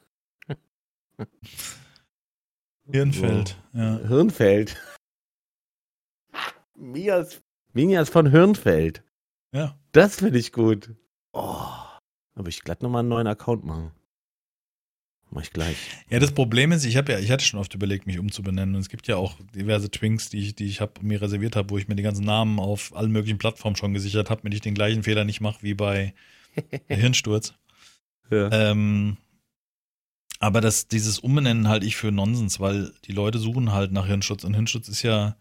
Hirnfeld. Ja. Hirnfeld. *laughs* Mias, Mias von Hirnfeld. ja. Das finde ich gut. Oh, aber ich glatt nochmal einen neuen Account machen. Mach ich gleich. Ja, das Problem ist, ich habe ja, ich hatte schon oft überlegt, mich umzubenennen. Und es gibt ja auch diverse Twinks, die ich, die ich hab, mir reserviert habe, wo ich mir die ganzen Namen auf allen möglichen Plattformen schon gesichert habe, damit ich den gleichen Fehler nicht mache wie bei *laughs* Hirnsturz. Ja. Ähm, aber das, dieses Umbenennen halte ich für Nonsens, weil die Leute suchen halt nach Hirnschutz und Hirnschutz ist ja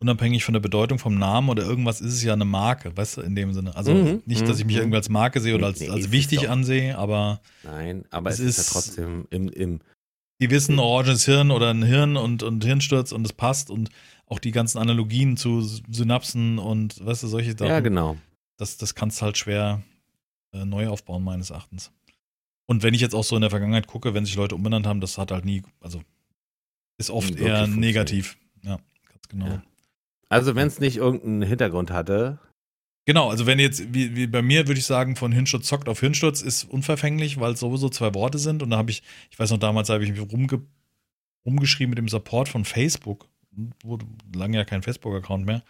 unabhängig von der Bedeutung vom Namen oder irgendwas ist es ja eine Marke, weißt du, in dem Sinne. Also Mhm, nicht, dass ich mich mhm. irgendwie als Marke sehe oder als, Nee, als wichtig ansehe, aber Nein, aber Es es, ist, ist- ja trotzdem im, im die wissen oranges Hirn oder ein Hirn und, und Hirnsturz und es passt und auch die ganzen Analogien zu Synapsen und weißt du, solche Sachen. ja genau. das, das kannst du halt schwer äh, neu aufbauen, meines Erachtens. Und wenn ich jetzt auch so in der Vergangenheit gucke, wenn sich Leute umbenannt haben, das hat halt nie, also ist oft wirklich eher negativ. Ja, ganz genau. Ja. Also wenn es nicht irgendeinen Hintergrund hatte, Genau, also wenn jetzt, wie, wie bei mir würde ich sagen, von Hirnsturz zockt auf Hirnsturz ist unverfänglich, weil es sowieso zwei Worte sind. Und da habe ich, ich weiß noch, damals habe ich mich rumge, rumgeschrieben mit dem Support von Facebook, wurde lange ja kein Facebook-Account mehr,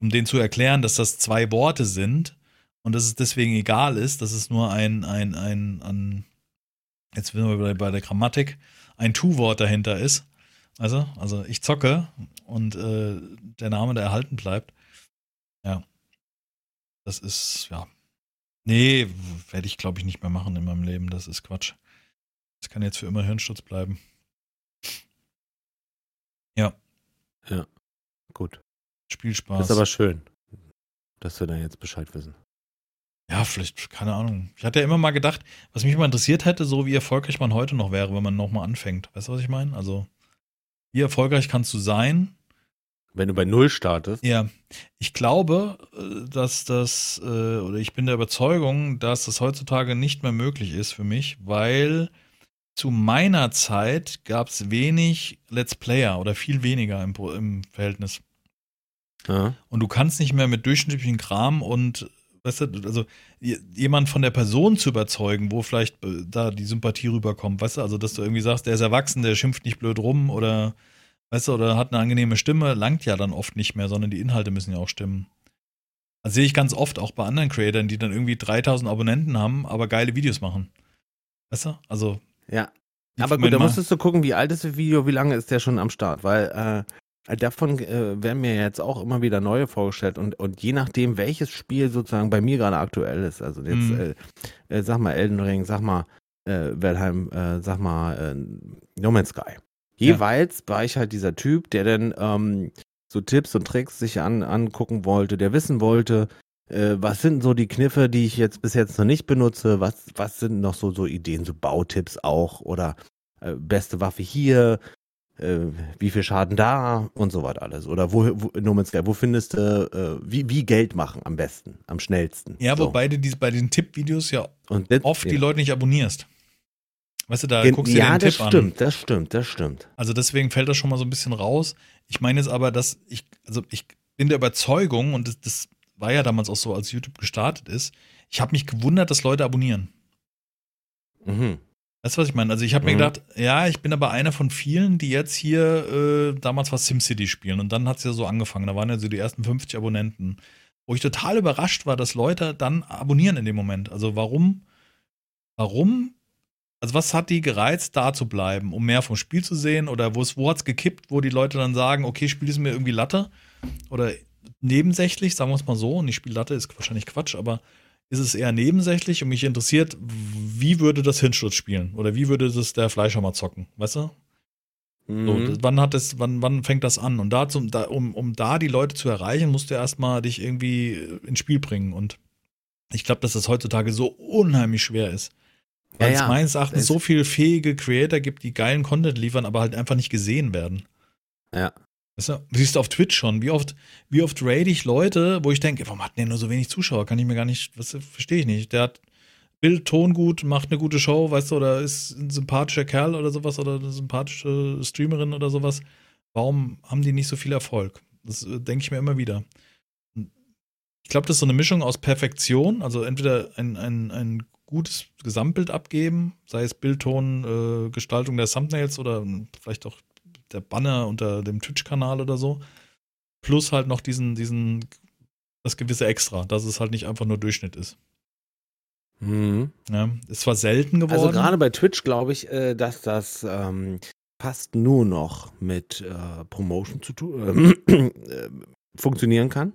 um denen zu erklären, dass das zwei Worte sind und dass es deswegen egal ist, dass es nur ein, ein, ein, ein jetzt sind wir bei, der Grammatik, ein Tu-Wort dahinter ist. Also, also ich zocke und äh, der Name, der erhalten bleibt. Ja. Das ist, ja. Nee, werde ich, glaube ich, nicht mehr machen in meinem Leben. Das ist Quatsch. Das kann jetzt für immer Hirnsturz bleiben. Ja, gut. Spielspaß. Ist aber schön, dass wir da jetzt Bescheid wissen. ja, vielleicht, keine Ahnung. Ich hatte ja immer mal gedacht, was mich mal interessiert hätte, so wie erfolgreich man heute noch wäre, wenn man nochmal anfängt. Weißt du, was ich meine? Also, wie erfolgreich kannst du sein? Wenn du bei Null startest, Ja, ich glaube, äh, dass das, äh, oder ich bin der Überzeugung, dass das heutzutage nicht mehr möglich ist für mich, weil zu meiner Zeit gab es wenig Let's Player oder viel weniger im, im Verhältnis. ja, Und du kannst nicht mehr mit durchschnittlichen Kram und, weißt du, also jemand von der Person zu überzeugen, wo vielleicht äh, da die Sympathie rüberkommt, weißt du, also dass du irgendwie sagst, der ist erwachsen, der schimpft nicht blöd rum oder, weißt du, oder hat eine angenehme Stimme, langt ja dann oft nicht mehr, sondern die Inhalte müssen ja auch stimmen. Das sehe ich ganz oft auch bei anderen Creatoren, die dann irgendwie 3000 Abonnenten haben, aber geile Videos machen. Weißt du? Also, ja. Aber gut, da musstest du gucken, wie alt ist das Video, wie lange ist der schon am Start, weil äh, davon äh, werden mir jetzt auch immer wieder neue vorgestellt und, und je nachdem, welches Spiel sozusagen bei mir gerade aktuell ist, also jetzt, mhm. äh, äh, sag mal Elden Ring, sag mal äh, Valheim, äh, sag mal äh, No Man's Sky. Jeweils ja. war ich halt dieser Typ, der dann ähm, so Tipps und Tricks sich an, angucken wollte, der wissen wollte, äh, was sind so die Kniffe, die ich jetzt bis jetzt noch nicht benutze? Was, was sind noch so, so Ideen, so Bautipps auch? Oder äh, beste Waffe hier? Äh, wie viel Schaden da? Und so weiter alles. Oder wo, wo No Man's Sky, wo findest du, äh, wie, wie Geld machen am besten, am schnellsten? Ja, so. wobei du dies, bei den Tippvideos ja das, oft ja. die Leute nicht abonnierst. Weißt du, da Gen guckst du ja, dir den Tipp an. Ja, das stimmt, das stimmt, das stimmt. Also deswegen fällt das schon mal so ein bisschen raus. Ich meine jetzt aber, dass ich, also ich bin der Überzeugung, und das, das war ja damals auch so, als YouTube gestartet ist, ich habe mich gewundert, dass Leute abonnieren. Mhm. Weißt du, was ich meine? Also ich habe mhm. mir gedacht, ja, ich bin aber einer von vielen, die jetzt hier äh, damals was SimCity spielen. Und dann hat es ja so angefangen. Da waren ja so die ersten 50 Abonnenten. Wo ich total überrascht war, dass Leute dann abonnieren in dem Moment. Also warum, warum, also was hat die gereizt, da zu bleiben, um mehr vom Spiel zu sehen? Oder wo, wo hat es gekippt, wo die Leute dann sagen, okay, Spiel ist mir irgendwie Latte? Oder nebensächlich, sagen wir es mal so, und ich spiele Latte, ist wahrscheinlich Quatsch, aber ist es eher nebensächlich und mich interessiert, wie würde das Hinsturz spielen? Oder wie würde das der Fleischer mal zocken? Weißt du? Mhm. So, wann hat es, wann, wann fängt das an? Und dazu, da, um, um da die Leute zu erreichen, musst du erstmal dich irgendwie ins Spiel bringen. Und ich glaube, dass das heutzutage so unheimlich schwer ist. Weil ja, es meines Erachtens so viele fähige Creator gibt, die geilen Content liefern, aber halt einfach nicht gesehen werden. Ja. Weißt du, siehst du auf Twitch schon, wie oft, wie oft raid ich Leute, wo ich denke, warum hat der nur so wenig Zuschauer? Kann ich mir gar nicht, was verstehe ich nicht. Der hat Bild, Ton gut, macht eine gute Show, weißt du, oder ist ein sympathischer Kerl oder sowas oder eine sympathische Streamerin oder sowas. Warum haben die nicht so viel Erfolg? Das äh, denke ich mir immer wieder. Ich glaube, das ist so eine Mischung aus Perfektion, also entweder ein, ein, ein gutes Gesamtbild abgeben, sei es Bildton, äh, Gestaltung der Thumbnails oder vielleicht auch der Banner unter dem Twitch-Kanal oder so. Plus halt noch diesen, diesen, das gewisse Extra, dass es halt nicht einfach nur Durchschnitt ist. Mhm. Ja, ist zwar selten geworden. Also gerade bei Twitch glaube ich, äh, dass das ähm, fast nur noch mit äh, Promotion zu tun äh, funktionieren kann.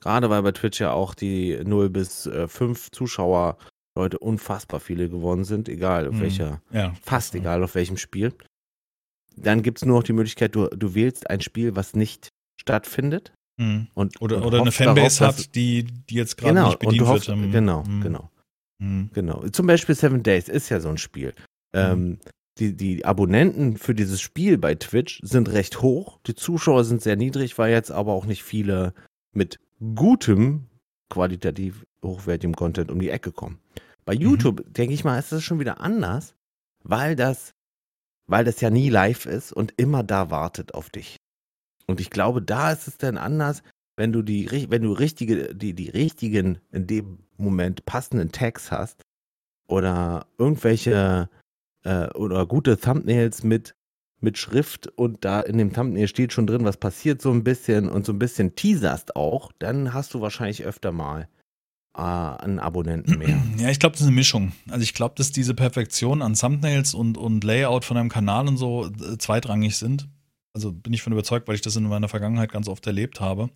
Gerade weil bei Twitch ja auch die 0 bis äh, 5 Zuschauer Leute unfassbar viele geworden sind, egal auf mhm. welcher, ja, fast egal auf welchem Spiel dann gibt es nur noch die Möglichkeit, du, du wählst ein Spiel, was nicht stattfindet. Mhm. Und, oder und oder eine Fanbase darauf, hat, die, die jetzt gerade genau, nicht bedient hoffst, wird. Mhm. Genau, mhm. genau. Mhm. Genau. Zum Beispiel Seven Days ist ja so ein Spiel. Ähm, mhm. die, die Abonnenten für dieses Spiel bei Twitch sind recht hoch. Die Zuschauer sind sehr niedrig, weil jetzt aber auch nicht viele mit gutem, qualitativ hochwertigem Content um die Ecke kommen. Bei mhm. YouTube, denke ich mal, ist das schon wieder anders, weil das weil das ja nie live ist und immer da wartet auf dich. Und ich glaube, da ist es dann anders, wenn du die, wenn du richtige, die, die richtigen, in dem Moment passenden Tags hast oder irgendwelche äh, oder gute Thumbnails mit, mit Schrift und da in dem Thumbnail steht schon drin, was passiert so ein bisschen und so ein bisschen teaserst auch, dann hast du wahrscheinlich öfter mal an Abonnenten mehr. *clears throat* Ja, ich glaube, das ist eine Mischung. Also ich glaube, dass diese Perfektion an Thumbnails und, und Layout von einem Kanal und so äh, zweitrangig sind. Also bin ich von überzeugt, weil ich das in meiner Vergangenheit ganz oft erlebt habe.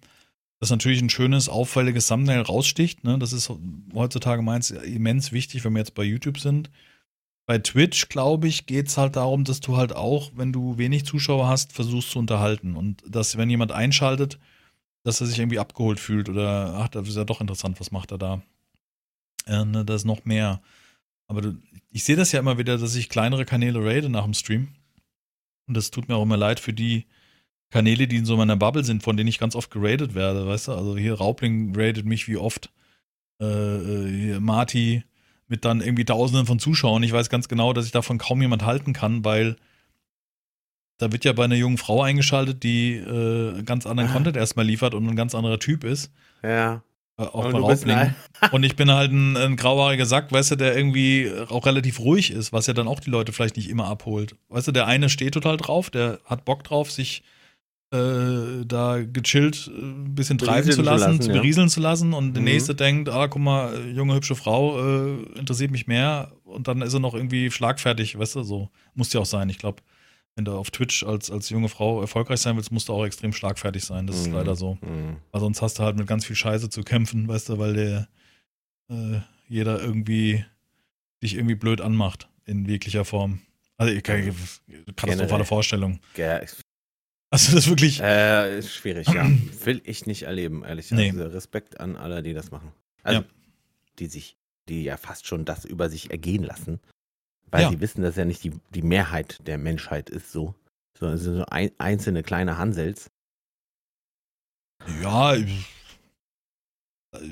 Dass natürlich ein schönes, auffälliges Thumbnail raussticht. Ne? Das ist heutzutage meins immens wichtig, wenn wir jetzt bei YouTube sind. Bei Twitch, glaube ich, geht es halt darum, dass du halt auch, wenn du wenig Zuschauer hast, versuchst zu unterhalten. Und dass, wenn jemand einschaltet, dass er sich irgendwie abgeholt fühlt oder ach, das ist ja doch interessant, was macht er da? Äh, ne, da ist noch mehr. Aber du, ich sehe das ja immer wieder, dass ich kleinere Kanäle raide nach dem Stream. Und das tut mir auch immer leid für die Kanäle, die in so meiner Bubble sind, von denen ich ganz oft geradet werde, weißt du? Also hier Raubling radet mich wie oft. Äh, äh Marty mit dann irgendwie Tausenden von Zuschauern. Ich weiß ganz genau, dass ich davon kaum jemand halten kann, weil da wird ja bei einer jungen Frau eingeschaltet, die äh, ganz anderen ah. Content erstmal liefert und ein ganz anderer Typ ist. Ja. Äh, auch bei Raubling. und ich bin halt ein, ein grauhaariger Sack, weißt du, der irgendwie auch relativ ruhig ist, was ja dann auch die Leute vielleicht nicht immer abholt. Weißt du, der eine steht total drauf, der hat Bock drauf, sich äh, da gechillt äh, ein bisschen treiben zu zu lassen, lassen, zu ja. berieseln zu lassen und der Mhm. nächste denkt, ah, guck mal, junge, hübsche Frau, äh, interessiert mich mehr und dann ist er noch irgendwie schlagfertig, weißt du, so. Muss ja auch sein, ich glaube, wenn du auf Twitch als, als junge Frau erfolgreich sein willst, musst du auch extrem schlagfertig sein, das ist Mhm. leider so. Mhm. Weil sonst hast du halt mit ganz viel Scheiße zu kämpfen, weißt du, weil der äh, jeder irgendwie dich irgendwie blöd anmacht in jeglicher Form. Also ich kann, katastrophale Generell. Vorstellung. Ja, Also das ist wirklich. Äh, ist schwierig, ja. *clears throat* Will ich nicht erleben, ehrlich gesagt. Nee. Also Respekt an alle, die das machen. Also, Ja. die sich, die ja fast schon das über sich ergehen lassen. Weil Ja. sie wissen, dass ja nicht die, die Mehrheit der Menschheit ist so. Sondern es sind so ein, einzelne kleine Hansels. Ja, ich-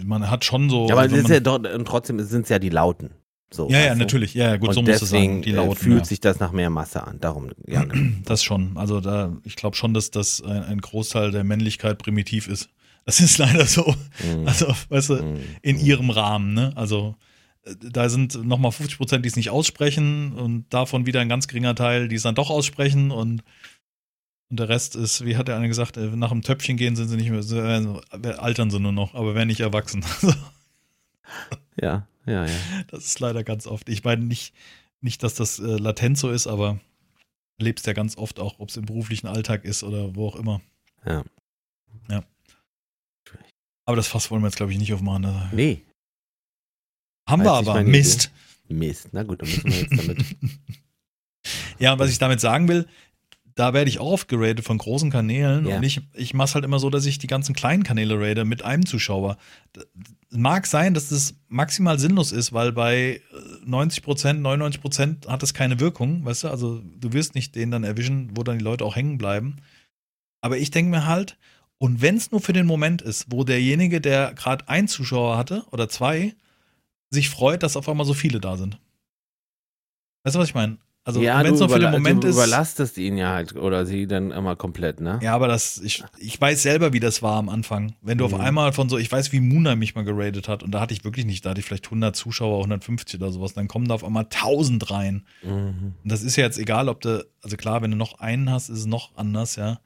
man hat schon so. Aber also es ist man, ja doch, und trotzdem sind es ja die Lauten. So, ja, ja, natürlich. Ja, ja, gut, und so muss es deswegen sein. Die äh, Lauten. fühlt ja. sich das nach mehr Masse an. Darum, ja. genau. *clears throat* Das schon. Also da, ich glaube schon, dass das ein, ein Großteil der Männlichkeit primitiv ist. Das ist *laughs* leider so. Mhm. Also, weißt du, Mhm. in ihrem Rahmen, ne? Also da sind nochmal 50 Prozent, die es nicht aussprechen und davon wieder ein ganz geringer Teil, die es dann doch aussprechen und, und der Rest ist, wie hat der eine gesagt, äh, nach dem Töpfchen gehen sind sie nicht mehr, sie, äh, altern sie nur noch, aber werden nicht erwachsen. *laughs* Ja, ja, ja. das ist leider ganz oft. Ich meine nicht, nicht, dass das äh, latent so ist, aber lebst ja ganz oft auch, ob es im beruflichen Alltag ist oder wo auch immer. Ja. Ja. Aber das Fass wollen wir jetzt, glaube ich, nicht aufmachen. Nee, haben wir aber. Mist. Mist. Na gut, dann müssen wir jetzt damit. *laughs* Ja, und was ich damit sagen will, da werde ich auch oft geratet von großen Kanälen Ja. und ich, ich mache es halt immer so, dass ich die ganzen kleinen Kanäle rate mit einem Zuschauer. Mag sein, dass das maximal sinnlos ist, weil bei äh, 90 Prozent, 99 Prozent hat das keine Wirkung, weißt du? Also du wirst nicht den dann erwischen, wo dann die Leute auch hängen bleiben. Aber ich denke mir halt, und wenn es nur für den Moment ist, wo derjenige, der gerade einen Zuschauer hatte oder zwei, sich freut, dass auf einmal so viele da sind. Weißt du, was ich meine? Also ja, wenn es du, den überla Moment du ist. überlastest ihn ja halt oder sie dann immer komplett, ne? Ja, aber das, ich, ich weiß selber, wie das war am Anfang. Wenn du Mhm. auf einmal von so, ich weiß, wie Muna mich mal geradet hat und da hatte ich wirklich nicht, da hatte ich vielleicht 100 Zuschauer, 150 oder sowas, dann kommen da auf einmal 1000 rein. Mhm. Und das ist ja jetzt egal, ob du, also klar, wenn du noch einen hast, ist es noch anders, ja.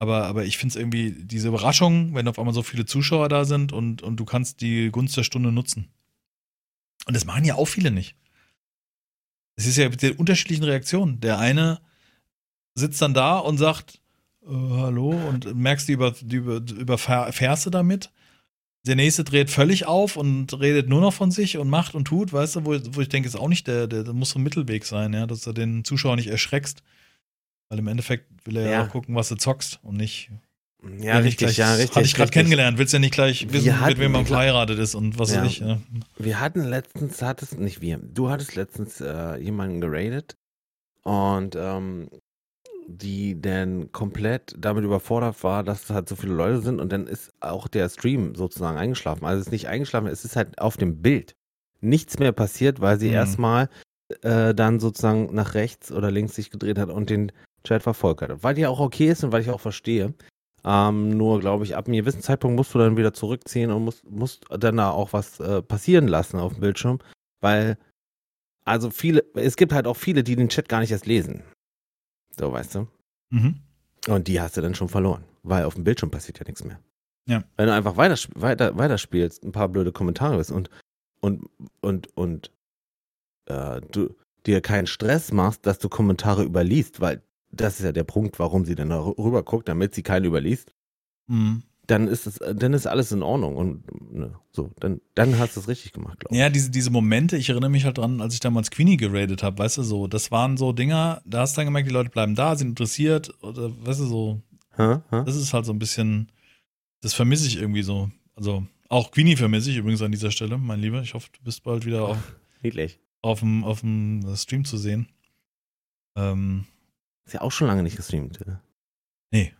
Aber, aber ich finde es irgendwie, diese Überraschung, wenn auf einmal so viele Zuschauer da sind und, und du kannst die Gunst der Stunde nutzen. Und das machen ja auch viele nicht. Es ist ja mit den unterschiedlichen Reaktionen. Der eine sitzt dann da und sagt, äh, hallo, und merkst du über, die über, überfährst du damit. Der nächste dreht völlig auf und redet nur noch von sich und macht und tut, weißt du, wo, wo ich denke, ist auch nicht der, der, der muss so ein Mittelweg sein, ja, dass du den Zuschauer nicht erschreckst. Weil im Endeffekt will er ja, auch gucken, was du zockst und nicht. Ja, richtig, gleich, ja, richtig. Hatte ich gerade kennengelernt, willst ja nicht gleich wissen, mit hatten- wem man verheiratet ist und was Ja. weiß ich. Ja. Wir hatten letztens, hattest nicht wir, du hattest letztens äh, jemanden geradet und ähm, die dann komplett damit überfordert war, dass halt so viele Leute sind und dann ist auch der Stream sozusagen eingeschlafen. Also es ist nicht eingeschlafen, es ist halt auf dem Bild nichts mehr passiert, weil sie Mhm. erstmal äh, dann sozusagen nach rechts oder links sich gedreht hat und den Chat verfolgt hat. Weil die auch okay ist und weil ich auch verstehe. Ähm, nur glaube ich, ab einem gewissen Zeitpunkt musst du dann wieder zurückziehen und musst, musst dann da auch was äh, passieren lassen auf dem Bildschirm, weil also viele, es gibt halt auch viele, die den Chat gar nicht erst lesen. So, weißt du? Mhm. Und die hast du dann schon verloren, weil auf dem Bildschirm passiert ja nichts mehr. Ja. Wenn du einfach weiter, weiter, weiterspielst, ein paar blöde Kommentare bist und, und, und, und äh, du dir keinen Stress machst, dass du Kommentare überliest, weil das ist ja der Punkt, warum sie dann da rüber guckt, damit sie keinen überliest, Mhm. dann ist es, dann ist alles in Ordnung und ne, so, dann, dann hast du es richtig gemacht, glaube ich. Ja, diese, diese Momente, ich erinnere mich halt dran, als ich damals Queenie geradet habe, weißt du, so, das waren so Dinger, da hast du dann gemerkt, die Leute bleiben da, sind interessiert, oder weißt du, so, Hä? Hä? das ist halt so ein bisschen, das vermisse ich irgendwie so. Also, auch Queenie vermisse ich übrigens an dieser Stelle, mein Lieber. Ich hoffe, du bist bald wieder *laughs* auf, Niedlich. auf, dem, auf dem Stream zu sehen. Ähm, Ist ja auch schon lange nicht gestreamt. ne? ich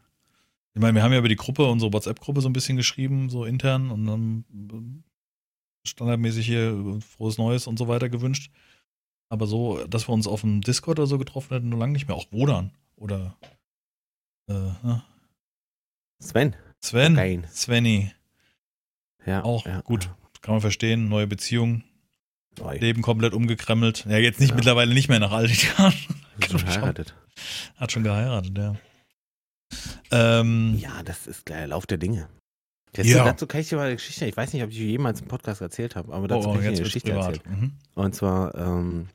meine, wir haben ja über die Gruppe, unsere WhatsApp-Gruppe so ein bisschen geschrieben, so intern und dann äh, standardmäßig hier äh, frohes Neues und so weiter gewünscht. Aber so, dass wir uns auf dem Discord oder so getroffen hätten, nur lange nicht mehr. Auch Wodan oder äh, ne? Sven. Sven, Geil. Svenny, Ja. auch ja, gut. ja. Kann man verstehen, neue Beziehung, Neu. Leben komplett umgekremmelt. Ja, jetzt nicht Ja. mittlerweile nicht mehr nach all den Jahren. Schon geheiratet. Hat schon geheiratet, ja. Ähm, Ja, das ist der Lauf der Dinge. Dazu, Ja. dazu kann ich dir mal eine Geschichte, ich weiß nicht, ob ich jemals im Podcast erzählt habe, aber dazu oh, oh, kann ich dir eine Geschichte erzählen. Mhm. Und zwar, ähm,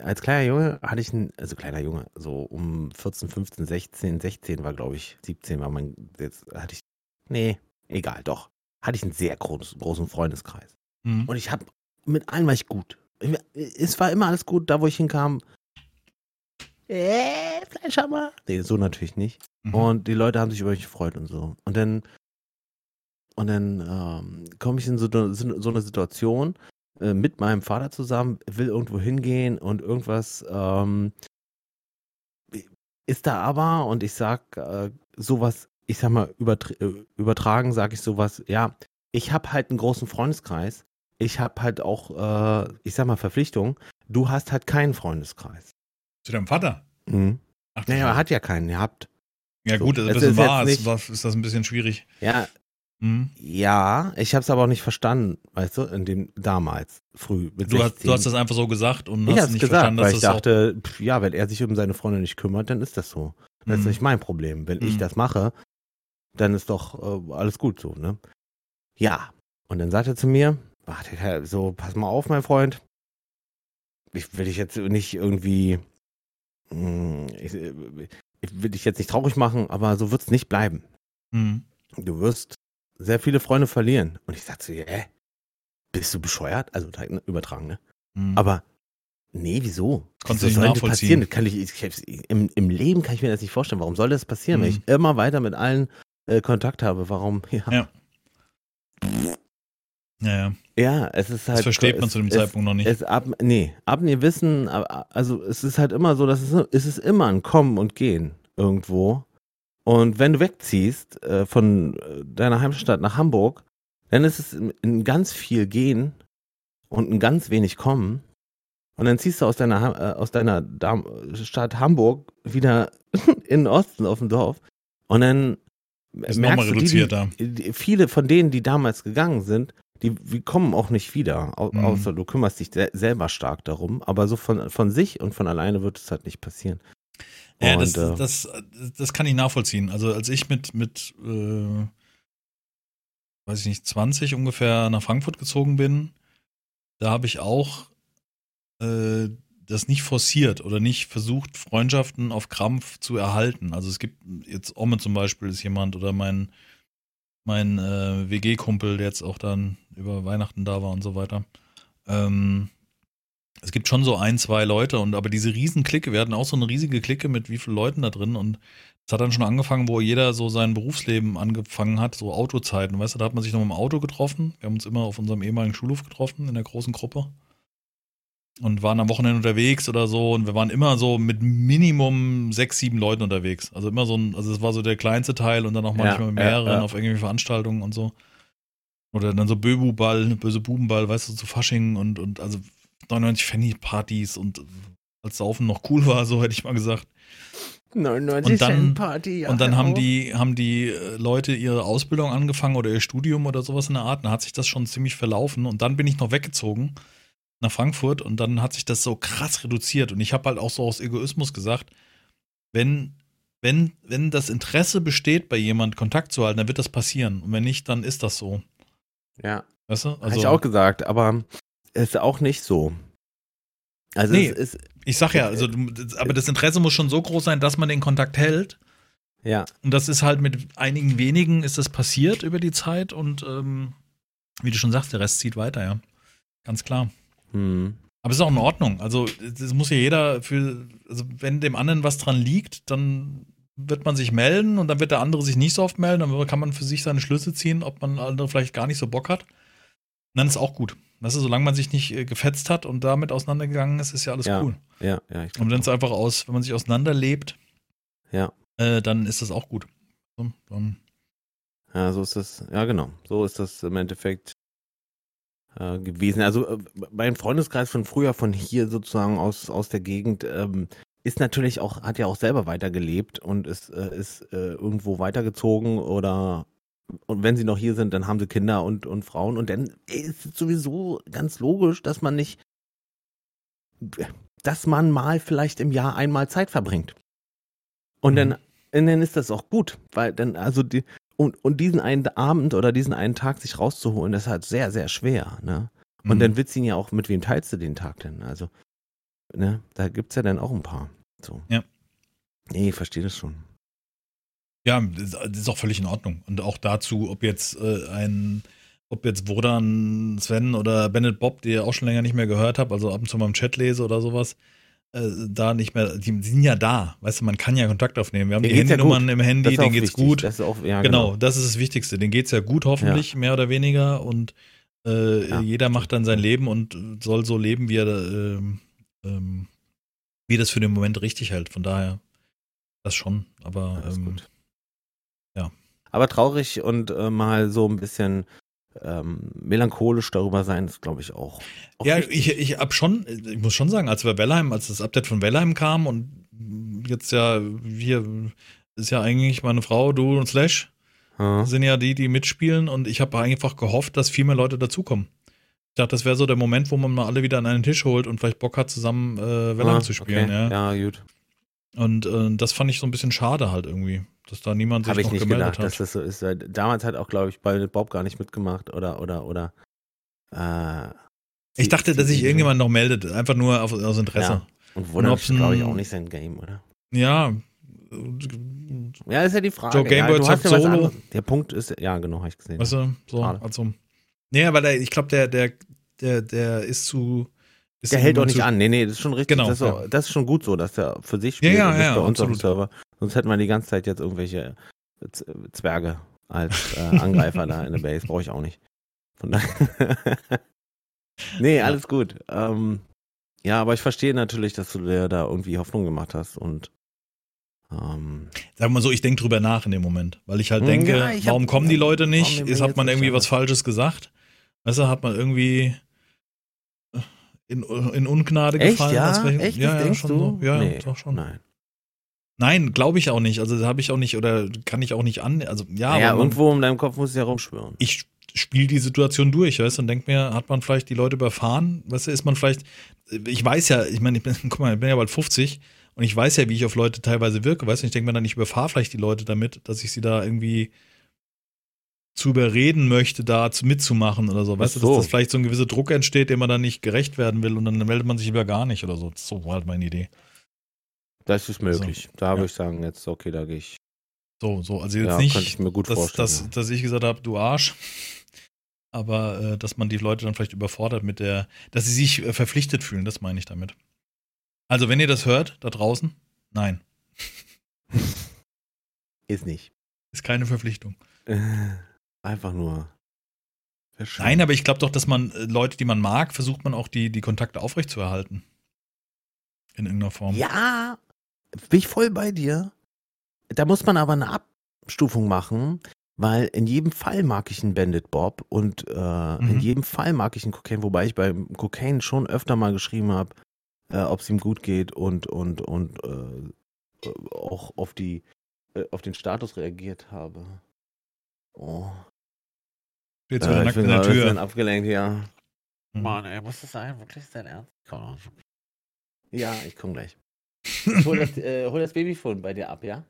als kleiner Junge hatte ich einen, also kleiner Junge, so um 14, 15, 16, 16 war, glaube ich, 17 war mein, jetzt hatte ich, nee, egal, doch, hatte ich einen sehr groß, großen Freundeskreis. Mhm. Und ich habe, mit allen war ich gut. Ich- Es war immer alles gut, da wo ich hinkam. Äh, Fleischhammer. Nee, so natürlich nicht. Mhm. Und die Leute haben sich über mich gefreut und so. Und dann, und dann ähm, komme ich in so, eine- so eine Situation äh, mit meinem Vater zusammen, will irgendwo hingehen und irgendwas ähm, ist da aber und ich sag äh, sowas, ich sag mal, übertr äh, übertragen sage ich sowas, ja, ich habe halt einen großen Freundeskreis. Ich habe halt auch, äh, ich sag mal, Verpflichtungen. Du hast halt keinen Freundeskreis. Zu deinem Vater? Mhm. Ach, Naja, er hat ja keinen. Ihr habt. ja so. gut, also das ist ist wahr, ist, nicht- war- ist das ein bisschen schwierig. Ja, Mhm. Ja, ich habe es aber auch nicht verstanden, weißt du, in dem damals, früh mit Du, hast, 16. du hast das einfach so gesagt und ich hast nicht gesagt, verstanden, weil dass ich das dachte, pf, ja, wenn er sich um seine Freundin nicht kümmert, dann ist das so. Das ist Mhm. nicht mein Problem. Wenn ich Mhm. das mache, dann ist doch äh, alles gut so, ne? Ja. Und dann sagt er zu mir, warte, so, pass mal auf, mein Freund. Ich will dich jetzt nicht irgendwie, ich, äh, ich will dich jetzt nicht traurig machen, aber so wird's nicht bleiben. mhm. du wirst sehr viele Freunde verlieren. Und ich sagte zu ihr, hä? Bist du bescheuert? Also ne, übertragen, ne? Mhm. Aber nee, wieso? Konntest du Wieso nicht soll das passieren? Das kann ich, ich, im, Im Leben kann ich mir das nicht vorstellen. Warum soll das passieren, wenn Mhm. ich immer weiter mit allen äh, Kontakt habe? Warum? *laughs* Ja. Ja. Ja, ja. Ja, es ist halt. Das versteht man es, zu dem es, Zeitpunkt noch nicht. Es ab, nee, ab mir Wissen, also es ist halt immer so, dass es, es ist immer ein Kommen und Gehen irgendwo. Und wenn du wegziehst äh, von äh, deiner Heimstadt nach Hamburg, dann ist es in, in ganz viel Gehen und ein ganz wenig Kommen. Und dann ziehst du aus deiner, äh, aus deiner Dam Stadt Hamburg wieder *laughs* in den Osten auf dem Dorf. Und dann Ist merkst du, die, die, viele von denen, die damals gegangen sind, die, die kommen auch nicht wieder, au Mhm. außer du kümmerst dich se selber stark darum. Aber so von, von sich und von alleine wird es halt nicht passieren. Ja, Und, das, äh, das, das kann ich nachvollziehen. Also als ich mit, mit äh, weiß ich nicht, 20 ungefähr nach Frankfurt gezogen bin, da habe ich auch äh, das nicht forciert oder nicht versucht, Freundschaften auf Krampf zu erhalten. Also es gibt jetzt Omme zum Beispiel ist jemand oder mein, mein äh, WG-Kumpel, der jetzt auch dann über Weihnachten da war und so weiter. Ähm, es gibt schon so ein, zwei Leute und aber diese riesen Clique, wir hatten auch so eine riesige Clique mit wie vielen Leuten da drin und es hat dann schon angefangen, wo jeder so sein Berufsleben angefangen hat, so Autozeiten, weißt du, da hat man sich noch im Auto getroffen. Wir haben uns immer auf unserem ehemaligen Schulhof getroffen in der großen Gruppe und waren am Wochenende unterwegs oder so und wir waren immer so mit Minimum sechs, sieben Leuten unterwegs. Also immer so ein, also es war so der kleinste Teil und dann auch Ja, manchmal mit ja, mehreren ja. auf irgendwelche Veranstaltungen und so. Oder dann so Böbuball, böse Bubenball, weißt du, zu Fasching und, und also 99 Fanny-Partys und als Saufen noch cool war, so hätte ich mal gesagt. 99 Und dann- Party. ja, und dann haben die, haben die äh, Leute ihre Ausbildung angefangen oder ihr Studium oder sowas in der Art. Da hat sich das schon ziemlich verlaufen. Und dann bin ich noch weggezogen nach Frankfurt und dann hat sich das so krass reduziert. Und ich habe halt auch so aus Egoismus gesagt, wenn, wenn, wenn das Interesse besteht, bei jemand Kontakt zu halten, dann wird das passieren. Und wenn nicht, dann ist das so. Ja, Weißt du? habe Also, ich auch gesagt, aber es ist auch nicht so. Also Nee. es ist, ich sag ja, also, aber das Interesse muss schon so groß sein, dass man den Kontakt hält. ja, Und das ist halt mit einigen wenigen ist das passiert über die Zeit und ähm, wie du schon sagst, der Rest zieht weiter, ja. Ganz klar. hm. Aber es ist auch in Ordnung. Also, das muss ja jeder für, also wenn dem anderen was dran liegt, dann wird man sich melden und dann wird der andere sich nicht so oft melden, dann kann man für sich seine Schlüsse ziehen, ob man andere vielleicht gar nicht so Bock hat. Und dann ist auch gut. Weißt du, solange man sich nicht äh, gefetzt hat und damit auseinandergegangen ist, ist ja alles Ja. cool. ja, ja, ich Und wenn es einfach aus, wenn man sich auseinanderlebt, Ja. äh, dann ist das auch gut. So, Ja, so ist das, ja genau, so ist das im Endeffekt äh, gewesen. Also äh, mein Freundeskreis von früher, von hier sozusagen aus, aus der Gegend, ähm, ist natürlich auch, hat ja auch selber weitergelebt und ist, äh, ist äh, irgendwo weitergezogen oder und wenn sie noch hier sind, dann haben sie Kinder und, und Frauen und dann ist es sowieso ganz logisch, dass man nicht, dass man mal vielleicht im Jahr einmal Zeit verbringt. Und Mhm. dann Und dann ist das auch gut, weil dann, also die, und, und diesen einen Abend oder diesen einen Tag sich rauszuholen, das ist halt sehr, sehr schwer, ne? Und Mhm. dann wird's ihn ja auch, mit wem teilst du den Tag denn? Also, ne, da gibt's ja dann auch ein paar. So. Ja. Nee, ich verstehe das schon. Ja, das ist auch völlig in Ordnung. Und auch dazu, ob jetzt äh, ein, ob jetzt Wodan, Sven oder Bennett Bob, die ihr auch schon länger nicht mehr gehört habt, also ab und zu mal im Chat lese oder sowas, äh, da nicht mehr, die, die sind ja da. Weißt du, man kann ja Kontakt aufnehmen. Wir haben Denen die geht's ja Handynummern im Handy, denen geht's wichtig. gut. Das auch, ja, genau, das ist das Wichtigste. Denen geht's ja gut, hoffentlich, mehr oder weniger. Und äh, Ja. jeder macht dann sein Leben und soll so leben, wie er ähm, ähm, wie das für den Moment richtig hält. Von daher, das schon. Aber Alles ähm, ja. Aber traurig und äh, mal so ein bisschen ähm, melancholisch darüber sein, ist, glaube ich, auch. auch Ja, ich, ich hab schon, ich muss schon sagen, als wir Wellheim, als das Update von Wellheim kam und jetzt ja, hier ist ja eigentlich meine Frau, du und Slash Ja. sind ja die, die mitspielen und ich habe einfach gehofft, dass viel mehr Leute dazukommen. Ich dachte, das wäre so der Moment, wo man mal alle wieder an einen Tisch holt und vielleicht Bock hat, zusammen äh, Wellheim Ah, zu spielen. okay. Ja. ja, gut. Und äh, das fand ich so ein bisschen schade halt irgendwie, dass da niemand sich ich noch nicht gemeldet gedacht, dass hat. das so ist. Weil damals hat auch, glaube ich, Bob gar nicht mitgemacht oder, oder, oder. Äh, Ich dachte, dass sich irgendjemand noch meldet, einfach nur auf, aus Interesse. Ja. Und Wunder ob's ist, glaube ich, auch nicht sein Game, oder? Ja. Ja, ist ja die Frage. Joe Gameboy ja, zockt ja Solo. Der Punkt ist, ja, genau, habe ich gesehen. Weißt du, so, Schade. also. Nee, weil der, ich glaube, der, der, der, der ist zu. Ist der hält auch zu, nicht an. Nee, nee, das ist schon richtig. Genau, das, ist auch, ja. das ist schon gut so, dass der für sich Ja, spielt ja, und nicht ja, bei uns auf dem absolut. Server. Sonst hätten wir die ganze Zeit jetzt irgendwelche Z- Zwerge als äh, Angreifer da in der Base. Brauche ich auch nicht. Von daher. *laughs* nee, alles gut. Ähm, ja, aber ich verstehe natürlich, dass du dir da irgendwie Hoffnung gemacht hast und ähm, Sagen wir mal so, ich denke drüber nach in dem Moment. Weil ich halt Ja, denke, ich hab- warum kommen die Leute nicht? Ist, hat man irgendwie was Falsches gesagt? Weißt du, hat man irgendwie in, in Ungnade echt, gefallen? ja? Aus welchem- Echt, ja, ja, denkst schon du? so. Ja, nee, doch schon. Nein. Nein, glaube ich auch nicht. Also habe ich auch nicht oder kann ich auch nicht an. Also ja, Ja, aber man, irgendwo in deinem Kopf muss es ja rumschwören. ich spiele die Situation durch, weißt du, und denk mir, hat man vielleicht die Leute überfahren? Weißt du, ist man vielleicht, ich weiß ja, ich meine, ich bin, *laughs* guck mal, ich bin ja bald 50 und ich weiß ja, wie ich auf Leute teilweise wirke, weißt du, ich denke mir dann, ich überfahre vielleicht die Leute damit, dass ich sie da irgendwie zu überreden möchte, da zu, mitzumachen oder so, weißt Ach du, dass so. das vielleicht so ein gewisser Druck entsteht, dem man dann nicht gerecht werden will und dann meldet man sich lieber gar nicht oder so. So war halt meine Idee. Das ist möglich. da ja. würde ich sagen, jetzt, okay, da gehe ich. So, so, also jetzt Ja, nicht, ich mir gut dass, vorstellen. dass, ja. dass ich gesagt habe, du Arsch. *laughs* Aber äh, dass man die Leute dann vielleicht überfordert mit der, dass sie sich äh, verpflichtet fühlen, das meine ich damit. Also, wenn ihr das hört, da draußen, nein, *laughs* Ist nicht. ist keine Verpflichtung. *laughs* Einfach nur. Nein, aber ich glaube doch, dass man äh, Leute, die man mag, versucht man auch die, die Kontakte aufrechtzuerhalten. In irgendeiner Form. Ja, bin ich voll bei dir. Da muss man aber eine Abstufung machen, weil in jedem Fall mag ich einen Bandit Bob und äh, in Mhm. jedem Fall mag ich einen Cocaine, wobei ich beim Cocaine schon öfter mal geschrieben habe, äh, ob es ihm gut geht und und und äh, äh, auch auf die äh, auf den Status reagiert habe. Oh, Steht so äh, ich nackt bin in der gerade ein bisschen Tür. abgelenkt, ja. Mhm. Mann, ey, muss das sein? Wirklich ist dein Ernst? Komm. Ja, ich komm gleich. Ich hol das, äh, hol das Babyphone bei dir ab, ja?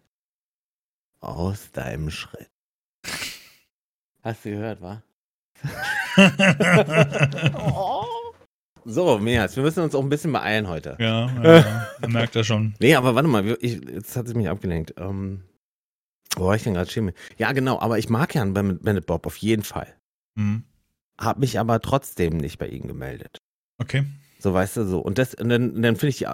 Aus deinem Schritt. Hast du gehört, wa? *laughs* So, Meas, wir müssen uns auch ein bisschen beeilen heute. ja, ja, *laughs* man merkt das schon. Nee, aber warte mal, ich, jetzt hat es mich abgelenkt. Ähm, wo war ich denn gerade? Ja, genau, aber ich mag ja einen Ben- Bandit Bob auf jeden Fall. Mhm. Hab mich aber trotzdem nicht bei ihm gemeldet. Okay. So, weißt du, so. Und das, und dann, dann finde ich,